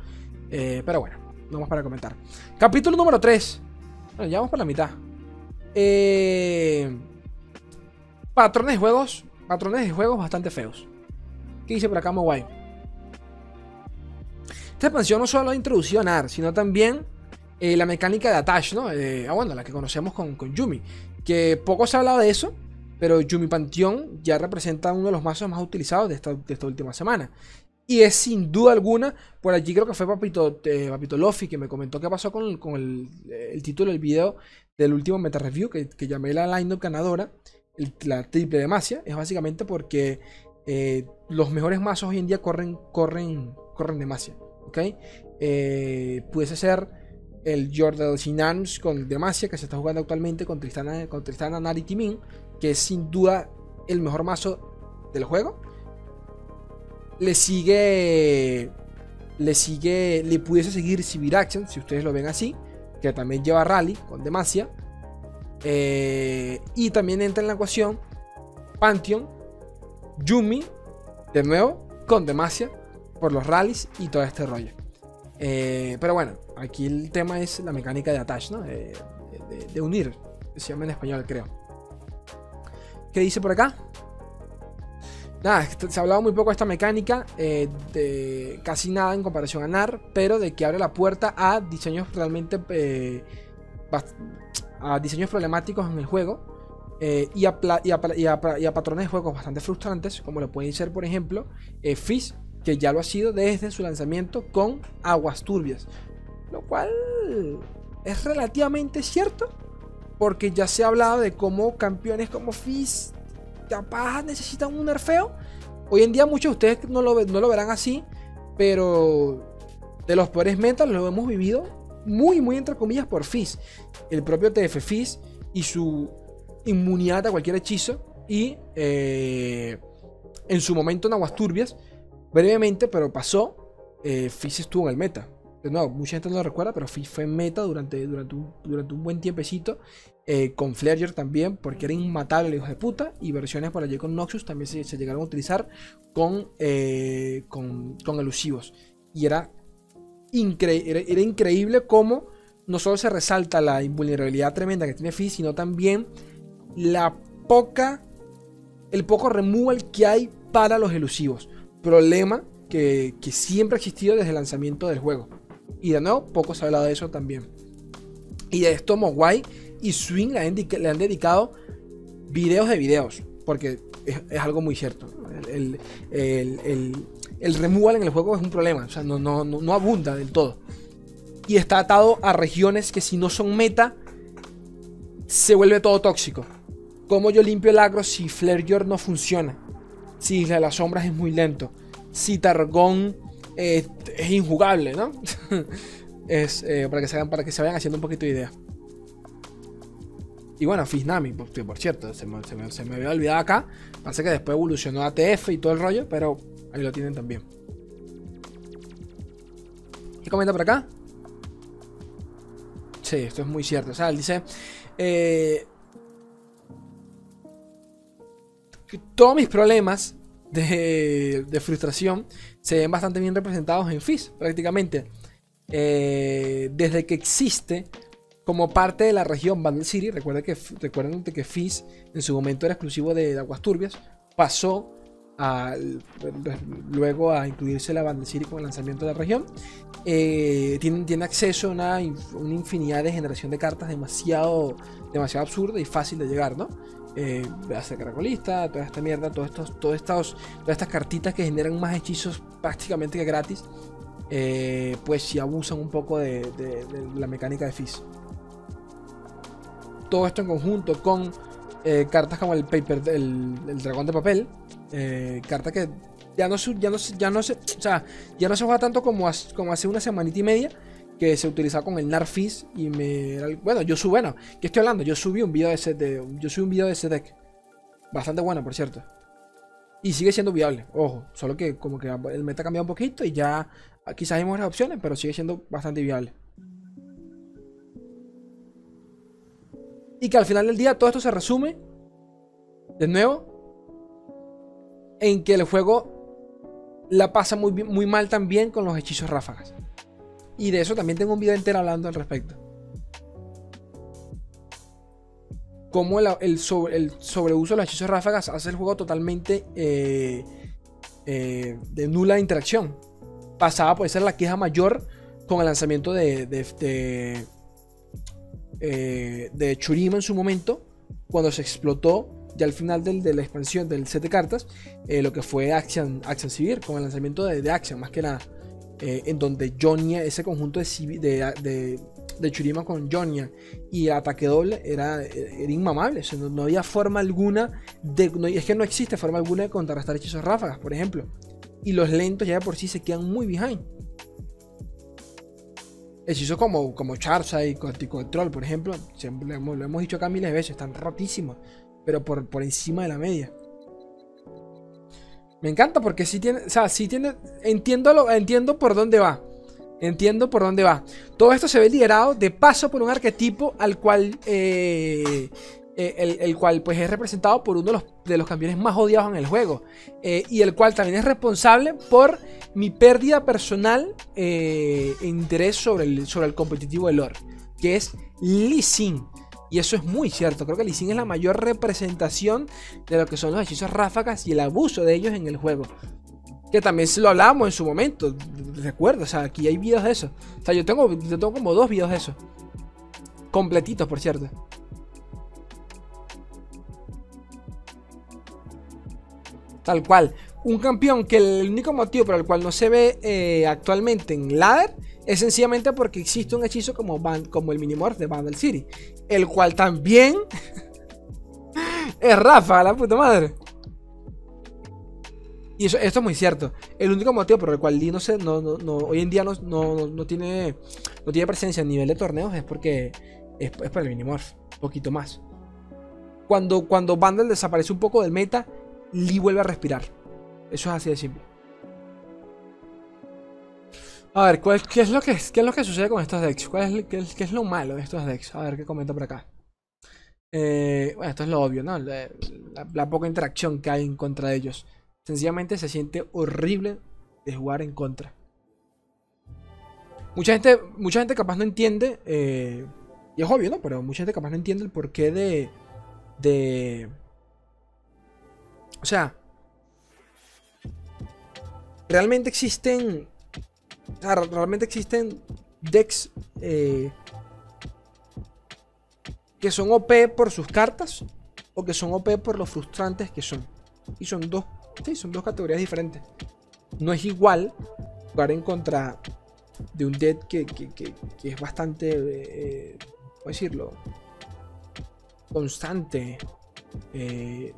Eh, pero bueno, vamos para comentar. Capítulo número 3. Bueno, ya vamos por la mitad. Eh, patrones de juegos. Patrones de juegos bastante feos. ¿Qué dice por acá guay? Esta expansión no solo ha introducido a NAR, sino también eh, la mecánica de Attach, ¿no? ah, bueno, la que conocemos con, con Yumi. Que poco se ha hablado de eso, pero Yumi Panteón ya representa uno de los mazos más utilizados de esta, de esta última semana. Y es sin duda alguna, por allí creo que fue Papito, eh, Papito Lofi que me comentó qué pasó con, con el, título del video del último meta review que, llamé la lineup ganadora, la triple demacia. Es básicamente porque eh, los mejores mazos hoy en día corren, corren, corren demacia. ¿ok? Eh, pudiese ser el Jordan Sinans con Demacia que se está jugando actualmente con Tristana, con Tristana Timin, que es sin duda el mejor mazo del juego. Le sigue. Le sigue. Le pudiese seguir Civil Action, si ustedes lo ven así. Que también lleva Rally con Demacia. Eh, y también entra en la ecuación Pantheon, Yumi, de nuevo, con Demacia, por los rallies y todo este rollo. Eh, pero bueno, aquí el tema es la mecánica de attach, ¿no? De, unir, se llama en español, creo. ¿Qué dice por acá? Nada, se ha hablado muy poco de esta mecánica, eh, casi nada en comparación a NAR, pero de que abre la puerta a diseños realmente. Eh, a diseños problemáticos en el juego y, a, patrones de juegos bastante frustrantes, como lo pueden ser, por ejemplo, Fizz, que ya lo ha sido desde su lanzamiento con Aguas Turbias. Lo cual es relativamente cierto, porque ya se ha hablado de cómo campeones como Fizz capaz necesitan un nerfeo. Hoy en día muchos de ustedes no lo, verán así, pero de los peores metas lo hemos vivido muy, muy entre comillas por Fizz. El propio TF Fizz y su inmunidad a cualquier hechizo y eh, en su momento en Aguas Turbias brevemente, pero pasó. Eh, Fizz estuvo en el meta. Nuevo, mucha gente no lo recuerda, pero fue meta durante, durante, un, buen tiempecito. Eh, con Flareger también, porque era inmatable hijo de puta. Y versiones por allí con Noxus también se, llegaron a utilizar con, eh, con, elusivos. Y era, era, increíble cómo no solo se resalta la invulnerabilidad tremenda que tiene Fizz, sino también la poca, el poco removal que hay para los elusivos problema que, siempre ha existido desde el lanzamiento del juego. Y de nuevo, poco se ha hablado de eso también. Y de esto Mogwai y Swing le han, dedicado videos de videos, porque es, algo muy cierto. El, el, removal en el juego es un problema, o sea, no, no, no, abunda del todo. Y está atado a regiones que si no son meta, se vuelve todo tóxico. Como yo limpio el agro si Flare no funciona? Si Isla de las Sombras es muy lento. Si Targón es injugable, ¿no? <laughs> es eh, para, que se hagan, para que se vayan haciendo un poquito de idea. Y bueno, Fiznami, por, cierto, se me, había olvidado acá. Parece que después evolucionó a TF y todo el rollo, pero ahí lo tienen también. ¿Qué comenta por acá? Sí, esto es muy cierto. O sea, él dice. Eh, todos mis problemas de, frustración se ven bastante bien representados en Fizz, prácticamente. Eh, desde que existe como parte de la región Bundle City, recuerden que, recuerden que Fizz en su momento era exclusivo de, Aguas Turbias, pasó a, luego a incluirse la Bundle City con el lanzamiento de la región. Eh, tiene, tiene, acceso a una, una, infinidad de generación de cartas demasiado, demasiado absurda y fácil de llegar, ¿no? Eh, hace caracolista, toda esta mierda, todos estos, todos estos, todas estas cartitas que generan más hechizos prácticamente que gratis, eh, pues si abusan un poco de, la mecánica de Fizz. Todo esto en conjunto con eh, cartas como el paper, el, dragón de papel, eh, carta que ya no, ya no, ya no se, o sea, ya no se juega tanto como, como hace una semanita y media, que se utilizaba con el Narfis y me... Bueno, yo subí, bueno, ¿qué estoy hablando? Yo subí un video de ese, de, yo subí un video de ese deck. Bastante bueno, por cierto. Y sigue siendo viable, ojo. Solo que como que el meta ha cambiado un poquito y ya quizás hay mejores opciones, pero sigue siendo bastante viable. Y que al final del día todo esto se resume, de nuevo, en que el juego la pasa muy, muy mal también con los hechizos ráfagas. Y de eso también tengo un video entero hablando al respecto. Cómo el, sobre, el sobreuso de los hechizos ráfagas hace el juego totalmente eh, eh, de nula interacción. Pasaba por ser la queja mayor con el lanzamiento de, de, eh, Churima en su momento, cuando se explotó ya al final de la expansión del set de cartas, lo que fue Action, Action Civil, con el lanzamiento de, de Action, más que nada. Eh, en donde Jonia, ese conjunto de, de, Churima con Jonia y ataque doble era, era inmamable. no, había forma alguna de. es que no existe forma alguna de contrarrestar hechizos ráfagas, por ejemplo. Y los lentos ya de por sí se quedan muy behind. Hechizos como, como Charizard y Troll, por ejemplo, lo hemos, lo dicho acá miles de veces, están rotísimos, pero por, por encima de la media. Me encanta porque sí tiene, o sea, sí tiene, entiendo, entiendo por dónde va. Entiendo por dónde va. Todo esto se ve liderado de paso por un arquetipo al cual, eh, eh, el, cual pues es representado por uno de los, campeones más odiados en el juego. Eh, y el cual también es responsable por mi pérdida personal en interés sobre el, sobre el competitivo de lore. Que es Lee Sin. Y eso es muy cierto. Creo que Lee Sin es la mayor representación de lo que son los hechizos ráfagas y el abuso de ellos en el juego. Que también lo hablábamos en su momento. Recuerdo, o sea, aquí hay videos de eso. O sea, yo tengo, yo tengo como dos videos de eso. Completitos, por cierto. Tal cual. Un campeón que el único motivo por el cual no se ve eh, actualmente en ladder es sencillamente porque existe un hechizo como, como el Minimorph de Vandal City el cual también <laughs> es Rafa, la puta madre. Y eso, esto es muy cierto. El único motivo por el cual Lee no, se, no, no, hoy en día no, no, tiene, no tiene presencia a nivel de torneos es porque es, por el Minimorph, un poquito más. Cuando, cuando Vandal desaparece un poco del meta, Lee vuelve a respirar. Eso es así de simple. A ver, ¿qué, es lo que, ¿qué es lo que sucede con estos decks? ¿Cuál es, qué, es, lo malo de estos decks? A ver, ¿qué comenta por acá? Eh, bueno, esto es lo obvio, ¿no? La, poca interacción que hay en contra de ellos. Sencillamente se siente horrible de jugar en contra. Mucha gente, mucha gente capaz no entiende, eh, y es obvio, ¿no? Pero mucha gente capaz no entiende el porqué de... de o sea, realmente existen realmente existen decks eh, que son OP por sus cartas o que son OP por los frustrantes que son. Y son dos, son dos categorías diferentes. No es igual jugar en contra de un deck que, es bastante, eh, ¿cómo decirlo? Constante, eh,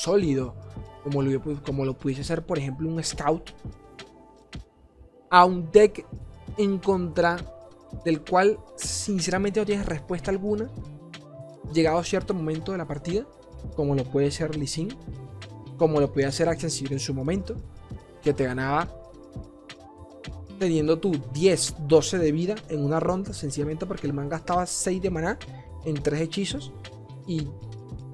sólido, como lo, como lo pudiese ser, por ejemplo, un Scout a un deck en contra del cual sinceramente no tienes respuesta alguna, llegado a cierto momento de la partida, como lo puede ser Lee como lo puede hacer Accessible en su momento, que te ganaba teniendo tú 10, 12 de vida en una ronda, sencillamente porque el man gastaba 6 de maná en 3 hechizos y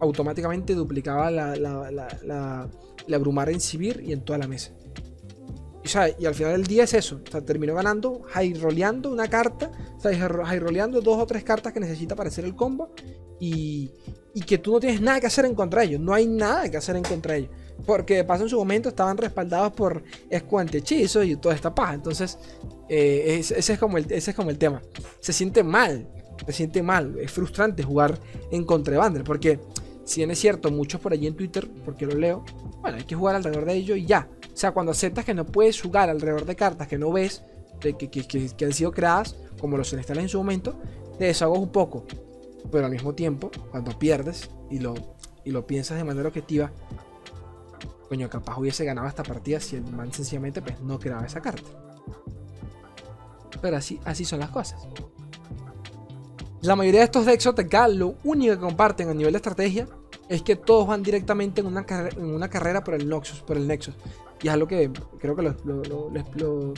automáticamente duplicaba la, la, la, la Brumar en Sibir y en toda la mesa y al final del día es eso. O sea, terminó ganando, high roleando una carta. O sea, high roleando dos o tres cartas que necesita para hacer el combo. Y, y, que tú no tienes nada que hacer en contra de ellos. No hay nada que hacer en contra de ellos. Porque de paso en su momento estaban respaldados por escuante hechizos y toda esta paja. Entonces, eh, ese, es como el, ese es como el tema. Se siente mal. Se siente mal. Es frustrante jugar en contra de Bander. Porque, si bien es cierto, muchos por allí en Twitter, porque lo leo, bueno, hay que jugar alrededor de ellos y ya. O sea, cuando aceptas que no puedes jugar alrededor de cartas que no ves, que, que, han sido creadas, como los celestiales en su momento, te desahogas un poco. Pero al mismo tiempo, cuando pierdes y lo, y lo piensas de manera objetiva, coño, capaz hubiese ganado esta partida si el man sencillamente pues, no creaba esa carta. Pero así, así son las cosas. La mayoría de estos decks OTK lo único que comparten a nivel de estrategia es que todos van directamente en una, en una carrera por el Noxus, por el Nexus. Y es algo que creo que lo,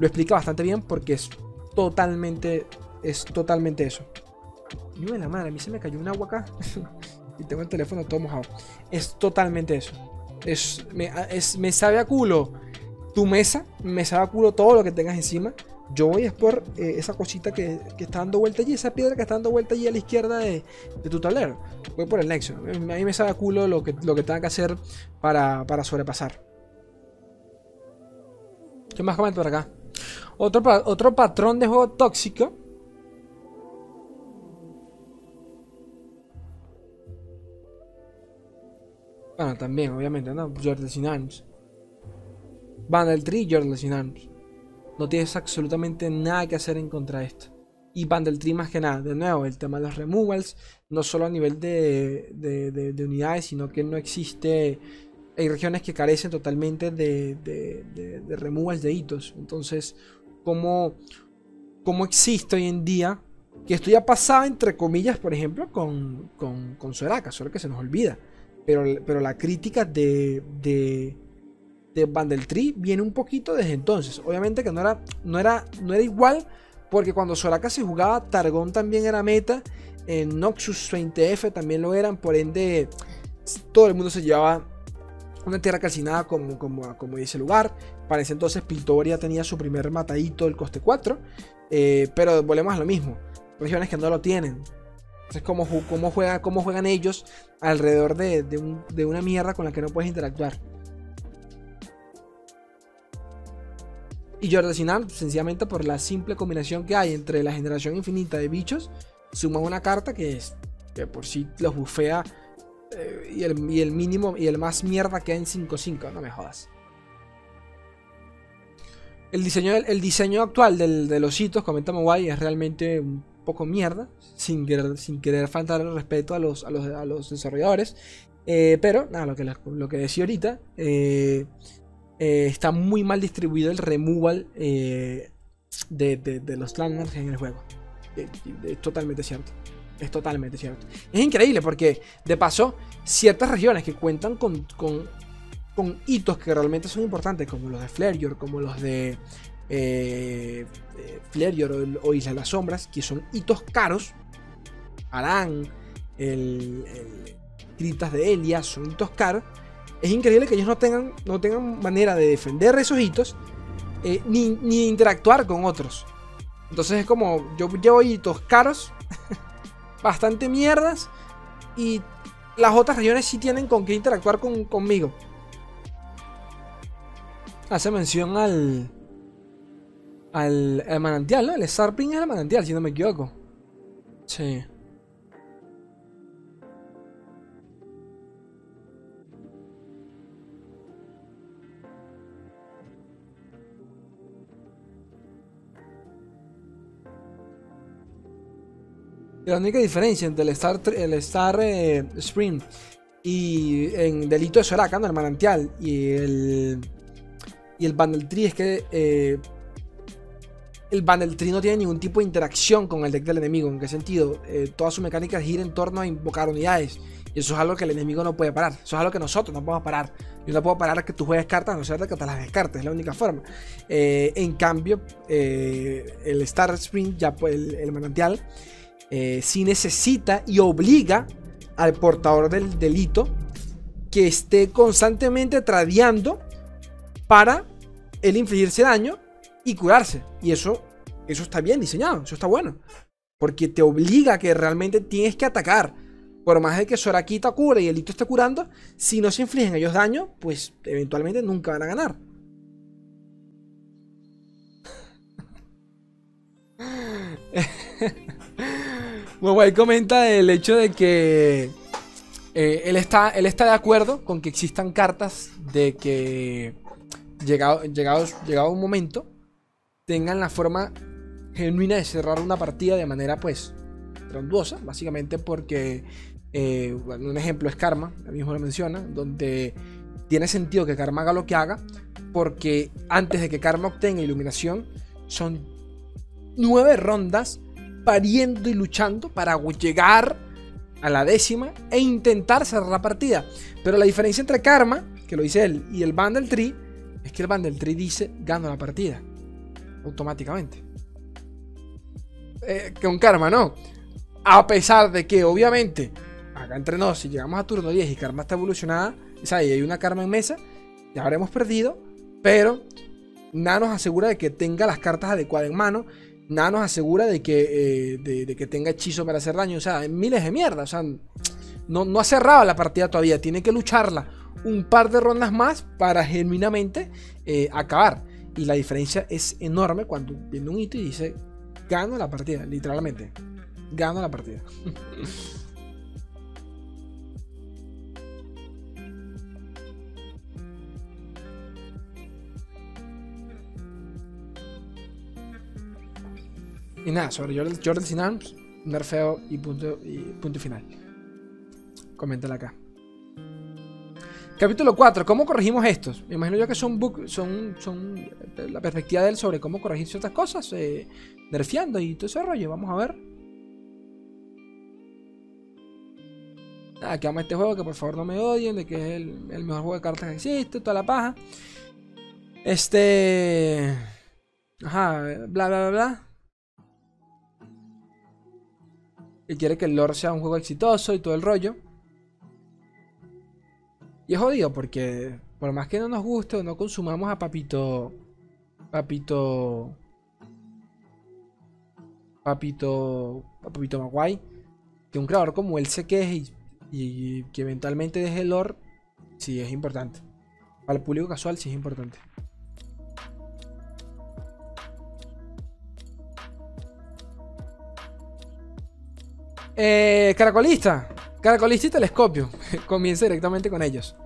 explica bastante bien porque es totalmente, es totalmente eso. No la madre, a mí se me cayó un agua acá <laughs> y tengo el teléfono todo mojado. Es totalmente eso. Es, me, me sabe a culo tu mesa, me sabe a culo todo lo que tengas encima. Yo voy a por eh, esa cosita que, está dando vuelta allí, esa piedra que está dando vuelta allí a la izquierda de, tu tablero. Voy por el nexo. A mí me sabe a culo lo que, lo que tenga que hacer para, sobrepasar. ¿Qué más comento por acá? Otro, otro patrón de juego tóxico. Bueno, también, obviamente, ¿no? Jordan Sin Arms. Vandal Tree, Jordan Sin Arms. No tienes absolutamente nada que hacer en contra de esto. Y Bundle Tree más que nada, de nuevo, el tema de los removals, no solo a nivel de, de, unidades, sino que no existe... Hay regiones que carecen totalmente de, removals de hitos. Entonces, ¿cómo, ¿cómo existe hoy en día? Que esto ya pasaba, entre comillas, por ejemplo, con, con, con Soraka, solo que se nos olvida. Pero, pero la crítica de, de Bundle Tree viene un poquito desde entonces. Obviamente que no era, no era, no era igual, porque cuando Soraka se jugaba, Targón también era meta. En Noxus 20F también lo eran, por ende, todo el mundo se llevaba una tierra calcinada como, como, como dice lugar. Para ese entonces, Piltoria tenía su primer matadito del coste 4. Eh, pero volvemos a lo mismo. Regiones que no lo tienen. Entonces, ¿cómo, cómo, juega, cómo juegan ellos alrededor de, de una mierda con la que no puedes interactuar? Y Jordan sencillamente por la simple combinación que hay entre la generación infinita de bichos, suma una carta que es que por sí los bufea eh, y, el, y, el, mínimo y el más mierda que en 5-5, no me jodas. El diseño, el diseño actual de los hitos, comenta Mowai, es realmente un poco mierda, sin querer, sin querer faltar el respeto a los, a los, a los desarrolladores. Eh, pero, nada, lo que, lo que decía ahorita, eh, eh, está muy mal distribuido el removal eh, de, los landmarks en el juego. Eh, es totalmente cierto. Es totalmente cierto. Es increíble porque, de paso, ciertas regiones que cuentan con, con, hitos que realmente son importantes, como los de Flareyor, como los de eh, o, Isla de las Sombras, que son hitos caros. Arán, el, el de Elia, son hitos caros es increíble que ellos no tengan, no tengan manera de defender esos hitos eh, ni, interactuar con otros. Entonces es como, yo llevo hitos caros, <laughs> bastante mierdas, y las otras regiones sí tienen con qué interactuar conmigo. Hace mención al, al, al manantial, ¿no? El Starping es el manantial, si no me equivoco. Sí. La única diferencia entre el Star, el Star eh, Spring y en Delito de Soraka, el manantial, y el, y el Bundle Tree es que eh, el Bundle Tree no tiene ningún tipo de interacción con el deck del enemigo. ¿En qué sentido? Eh, toda su mecánica gira en torno a invocar unidades. Y eso es algo que el enemigo no puede parar. Eso es algo que nosotros no podemos parar. Yo no puedo parar que tú juegues cartas, a no ser que te las descartes. Es la única forma. en cambio, el Star Spring, ya pues, el manantial, eh, si necesita y obliga al portador del delito que esté constantemente tradeando para él infligirse daño y curarse. Y eso, eso está bien diseñado, eso está bueno. Porque te obliga a que realmente tienes que atacar. Por más de que Sorakita cure y el hito esté curando, si no se infligen ellos daño, pues eventualmente nunca van a ganar. <laughs> Mobile comenta el hecho de que eh, él, está, él está de acuerdo con que existan cartas de que llegado, llegado un momento tengan la forma genuina de cerrar una partida de manera pues granduosa, básicamente porque eh, un ejemplo es Karma, el mismo lo menciona, donde tiene sentido que Karma haga lo que haga, porque antes de que Karma obtenga iluminación, son nueve rondas pariendo y luchando para llegar a la décima e intentar cerrar la partida. Pero la diferencia entre Karma, que lo dice él, y el Bundle Tree es que el Bundle Tree dice gano la partida automáticamente. Eh, con Karma no. A pesar de que, obviamente, acá entre nos, si llegamos a turno 10 y Karma está evolucionada, o sea, y hay una Karma en mesa, ya habremos perdido, pero nada nos asegura de que tenga las cartas adecuadas en mano nada nos asegura de que, eh, de, que tenga hechizo para hacer daño. O sea, miles de mierda. O sea, no, no ha cerrado la partida todavía. Tiene que lucharla un par de rondas más para genuinamente eh, acabar. Y la diferencia es enorme cuando viene un hito y dice, gano la partida, literalmente. Gano la partida. <laughs> Y nada, sobre Jordan, Jordan sin arms, nerfeo y punto, y punto final. Coméntala acá. Capítulo 4. ¿Cómo corregimos estos? Me imagino yo que son, son, son eh, la perspectiva de él sobre cómo corregir ciertas cosas, eh, nerfeando y todo ese rollo. Vamos a ver. Nada, que amo este juego, que por favor no me odien, de que es el, el mejor juego de cartas que existe, toda la paja. Este. Ajá, bla, bla, bla, bla. Y quiere que el lore sea un juego exitoso y todo el rollo. Y es jodido porque por más que no nos guste o no consumamos a Papito... Papito... Papito... Papito Maguay. Que un creador como él se queje y, que eventualmente deje el lore, sí es importante. Para el público casual sí es importante. Eh, caracolista. Caracolista y telescopio. <laughs> Comienza directamente con ellos.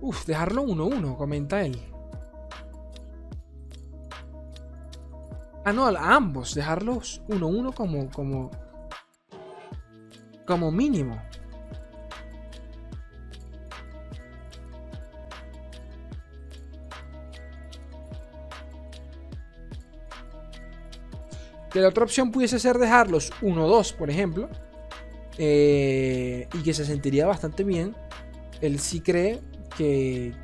Uf, dejarlo 1-1, comenta él. Ah, no, a ambos. Dejarlos 1-1 como, como, como mínimo. Que la otra opción pudiese ser dejarlos 1-2, por ejemplo. Eh, y que se sentiría bastante bien. Él sí cree que,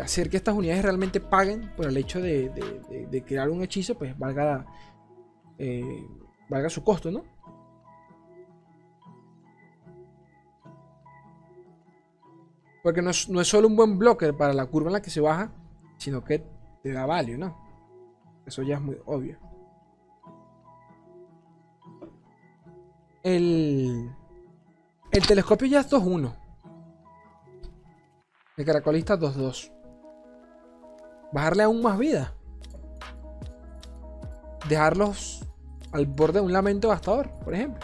hacer que estas unidades realmente paguen por el hecho de, crear un hechizo, pues valga, eh, valga su costo, ¿no? Porque no es, no es, solo un buen bloque para la curva en la que se baja, sino que te da value, ¿no? Eso ya es muy obvio. El, el telescopio ya es 2-1. El caracolista 2-2. Bajarle aún más vida. Dejarlos al borde de un lamento gastador, por ejemplo.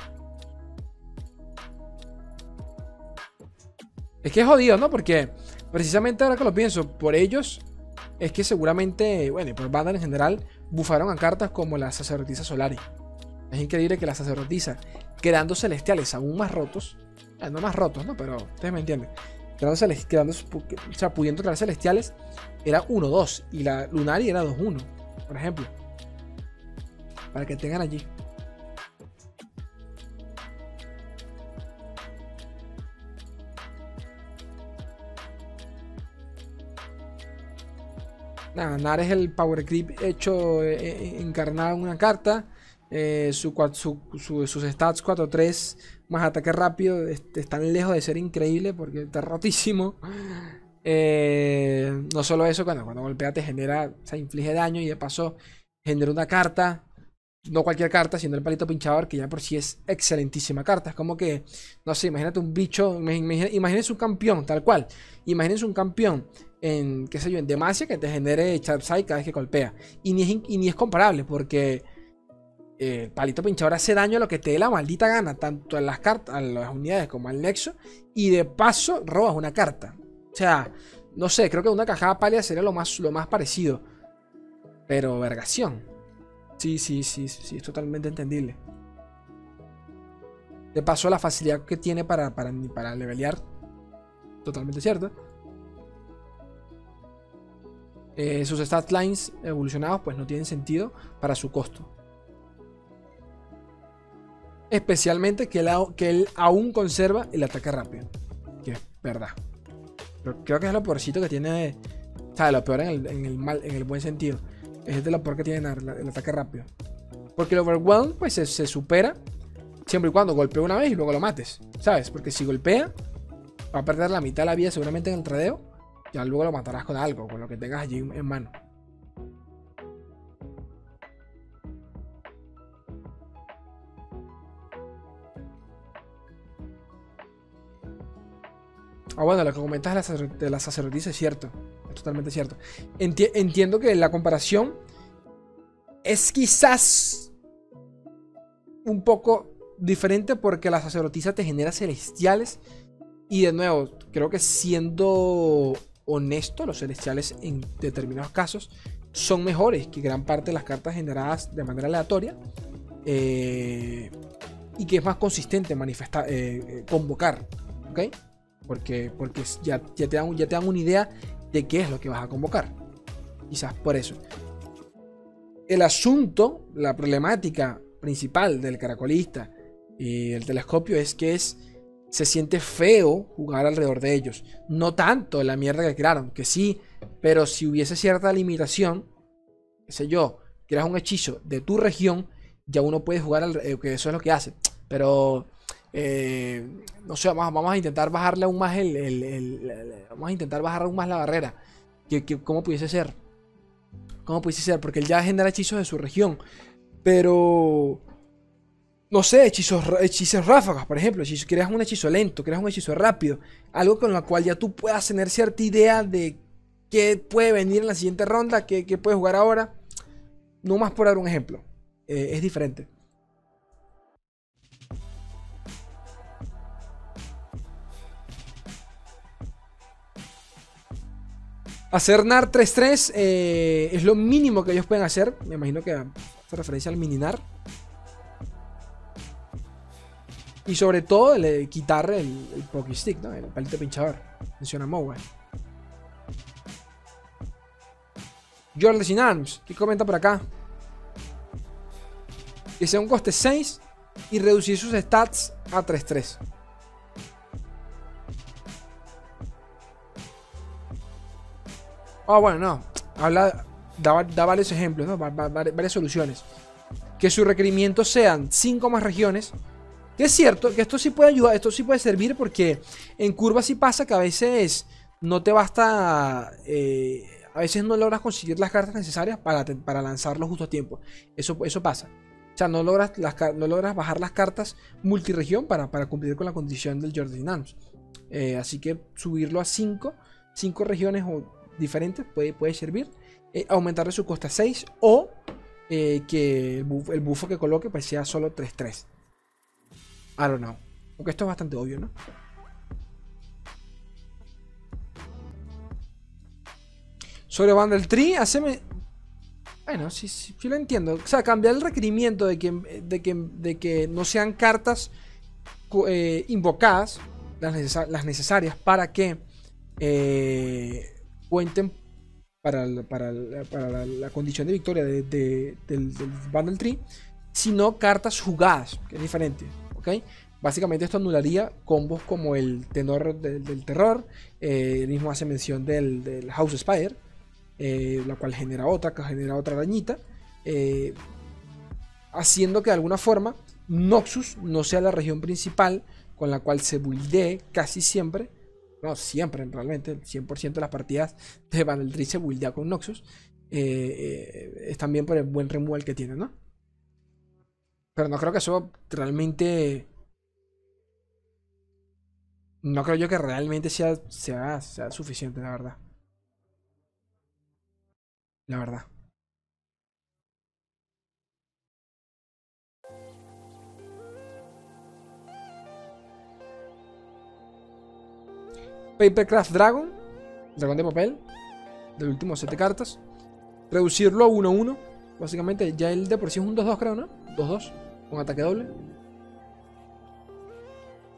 Es que es jodido, ¿no? Porque precisamente ahora que lo pienso, por ellos es que seguramente, bueno, y por banda en general, bufaron a cartas como la sacerdotisa Solari. Es increíble que la sacerdotisa quedando celestiales aún más rotos. Eh, no más rotos, ¿no? Pero ustedes me entienden. O sea, pudiendo crear celestiales era 1-2 y la Lunari era 2-1, por ejemplo. Para que tengan allí. Nada, Nar es el power creep hecho eh, eh, encarnado en una carta. Eh, su, sus stats 4-3 más ataque rápido están lejos de ser increíble porque está rotísimo. <laughs> Eh, no solo eso, cuando, cuando golpea te genera, o sea, inflige daño y de paso genera una carta. No cualquier carta, sino el palito pinchador, que ya por sí es excelentísima carta. Es como que, no sé, imagínate un bicho, imagínense un campeón, tal cual. Imagínense un campeón en, qué sé yo, en Demacia que te genere Sharpside cada vez que golpea. Y ni es comparable, porque eh, palito pinchador hace daño a lo que te dé la maldita gana, tanto a las cartas, a las unidades como al nexo, y de paso robas una carta. O sea, no sé, creo que una cajada palia sería lo más, lo más parecido. Pero vergación. Sí, sí, sí, sí, es totalmente entendible. De paso, la facilidad que tiene para, para, para levelear. Totalmente cierto. eh, sus stat lines evolucionados pues no tienen sentido para su costo. Especialmente que él, que él aún conserva el ataque rápido. Que es verdad. Pero creo que es lo peorcito que tiene. O sea, lo peor en el, mal, en el buen sentido. Es de lo peor que tiene el, ataque rápido. Porque el overwhelm pues se, se, supera siempre y cuando golpee una vez y luego lo mates. ¿Sabes? Porque si golpea, va a perder la mitad de la vida seguramente en el tradeo. Ya luego lo matarás con algo, con lo que tengas allí en mano. Ah, bueno, lo que comentas de la, sacerdotisa es cierto. Es totalmente cierto. entiendo que la comparación es quizás un poco diferente porque la sacerdotisa te genera celestiales. Y de nuevo, creo que siendo honesto, los celestiales en determinados casos son mejores que gran parte de las cartas generadas de manera aleatoria. Eh, y que es más consistente manifestar, eh, eh, convocar. ¿Ok? Porque, porque ya, ya, te dan, ya te dan una idea de qué es lo que vas a convocar. Quizás por eso. El asunto, la problemática principal del caracolista y el telescopio es que es se siente feo jugar alrededor de ellos. No tanto la mierda que crearon, que sí, pero si hubiese cierta limitación, qué sé yo, creas un hechizo de tu región, ya uno puede jugar, al, eh, que eso es lo que hace. Pero eh, no sé, vamos, a intentar bajarle aún más el, Vamos a intentar bajar aún más la barrera. Que, ¿Cómo pudiese ser? ¿Cómo pudiese ser? Porque él ya genera hechizos de su región. Pero... No sé, hechizos, hechizos ráfagas, por ejemplo. Si creas un hechizo lento, creas un hechizo rápido. Algo con lo cual ya tú puedas tener cierta idea de qué puede venir en la siguiente ronda, qué, qué puedes jugar ahora. No más por dar un ejemplo. Eh, es diferente. Hacer NAR 3-3 eh, es lo mínimo que ellos pueden hacer. Me imagino que hace referencia al mininar. Y sobre todo quitar el, el Stick, ¿no? el palito pinchador. Menciona Moe. Jordan Arms, ¿qué comenta por acá? Que sea un coste 6 y reducir sus stats a 3-3. Ah, bueno, no. Habla, da, varios ejemplos, ¿no? varias soluciones. Que sus requerimientos sean 5 más regiones. Que es cierto que esto sí puede ayudar, esto sí puede servir porque en curvas sí pasa que a veces no te basta. Eh, a veces no logras conseguir las cartas necesarias para, para lanzarlo justo a tiempo. Eso, eso pasa. O sea, no logras, no logras bajar las cartas multiregión para, para cumplir con la condición del Jordan eh, así que subirlo a 5, 5 regiones o diferentes puede, puede servir. Eh, aumentarle su costa 6 o eh, que el, bufo que coloque pues sea solo 3-3. I don't know. Aunque esto es bastante obvio, ¿no? Sobre Bundle Tree, haceme. Bueno, sí, sí, lo entiendo. O sea, cambiar el requerimiento de que, de que, de que no sean cartas eh, invocadas, las, las, necesarias, para que cuenten para, para, la, condición de victoria de, del, del, Bundle Tree, sino cartas jugadas, que es diferente. Básicamente esto anularía combos como el tenor del, terror, eh, el mismo hace mención del, House Spire, eh, la cual genera otra, que genera otra arañita, eh, haciendo que de alguna forma Noxus no sea la región principal con la cual se buildee casi siempre, no, siempre realmente, el 100% de las partidas <laughs> de Bandel se buildea con Noxus. Eh, eh, es también por el buen removal que tiene, ¿no? Pero no creo que eso realmente. No creo yo que realmente sea, sea, sea suficiente, la verdad. La verdad. Papercraft Dragon, dragón de papel, del último set de cartas. Reducirlo a 1-1. Básicamente, ya el de por sí es un 2-2, creo, ¿no? 2-2, con ataque doble.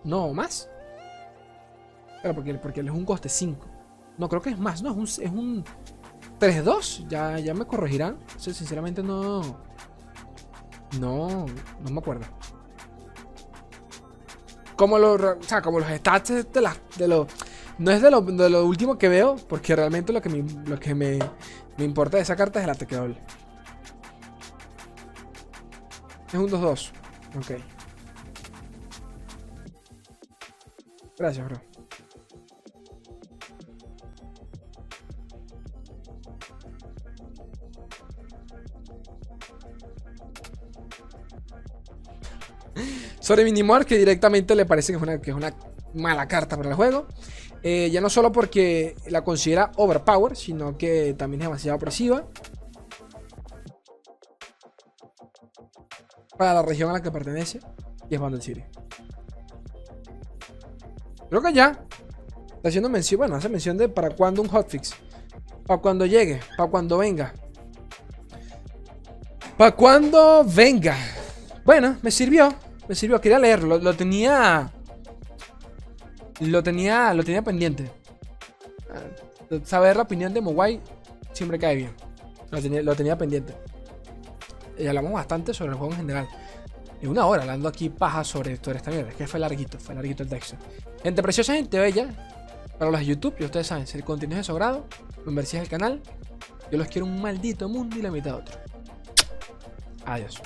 No, más. Claro, porque, porque él es un coste 5. No, creo que es más, ¿no? Es un. Es un 3-2. Ya, ya me corregirán. Sí, sinceramente no. No, no me acuerdo. Como los, o sea, como los stats de, de lo, no es de lo, último que veo, porque realmente lo que me, lo que me, me importa de esa carta es el ataque doble. Es un 2-2. Ok. Gracias, bro. Sobre Minimor, que directamente le parece que es una, que es una mala carta para el juego. Eh, ya no solo porque la considera overpower, sino que también es demasiado opresiva. Para la región a la que pertenece, y es Bundle City. Creo que ya. Está haciendo mención, bueno, hace mención de para cuando un hotfix. Para cuando llegue, para cuando venga. Para cuando venga. Bueno, me sirvió. Me sirvió, quería leerlo. Lo, tenía. Lo tenía. Lo tenía pendiente. Ah, saber la opinión de Mowai siempre cae bien. Lo tenía, lo tenía pendiente. Y hablamos bastante sobre el juego en general. En una hora hablando aquí paja sobre, sobre esta mierda. Es que fue larguito, fue larguito el texto. Gente preciosa, gente bella. Para los de YouTube, y ustedes saben, si el contenido es de su grado, membresías del canal. Yo los quiero un maldito mundo y la mitad otro. Adiós.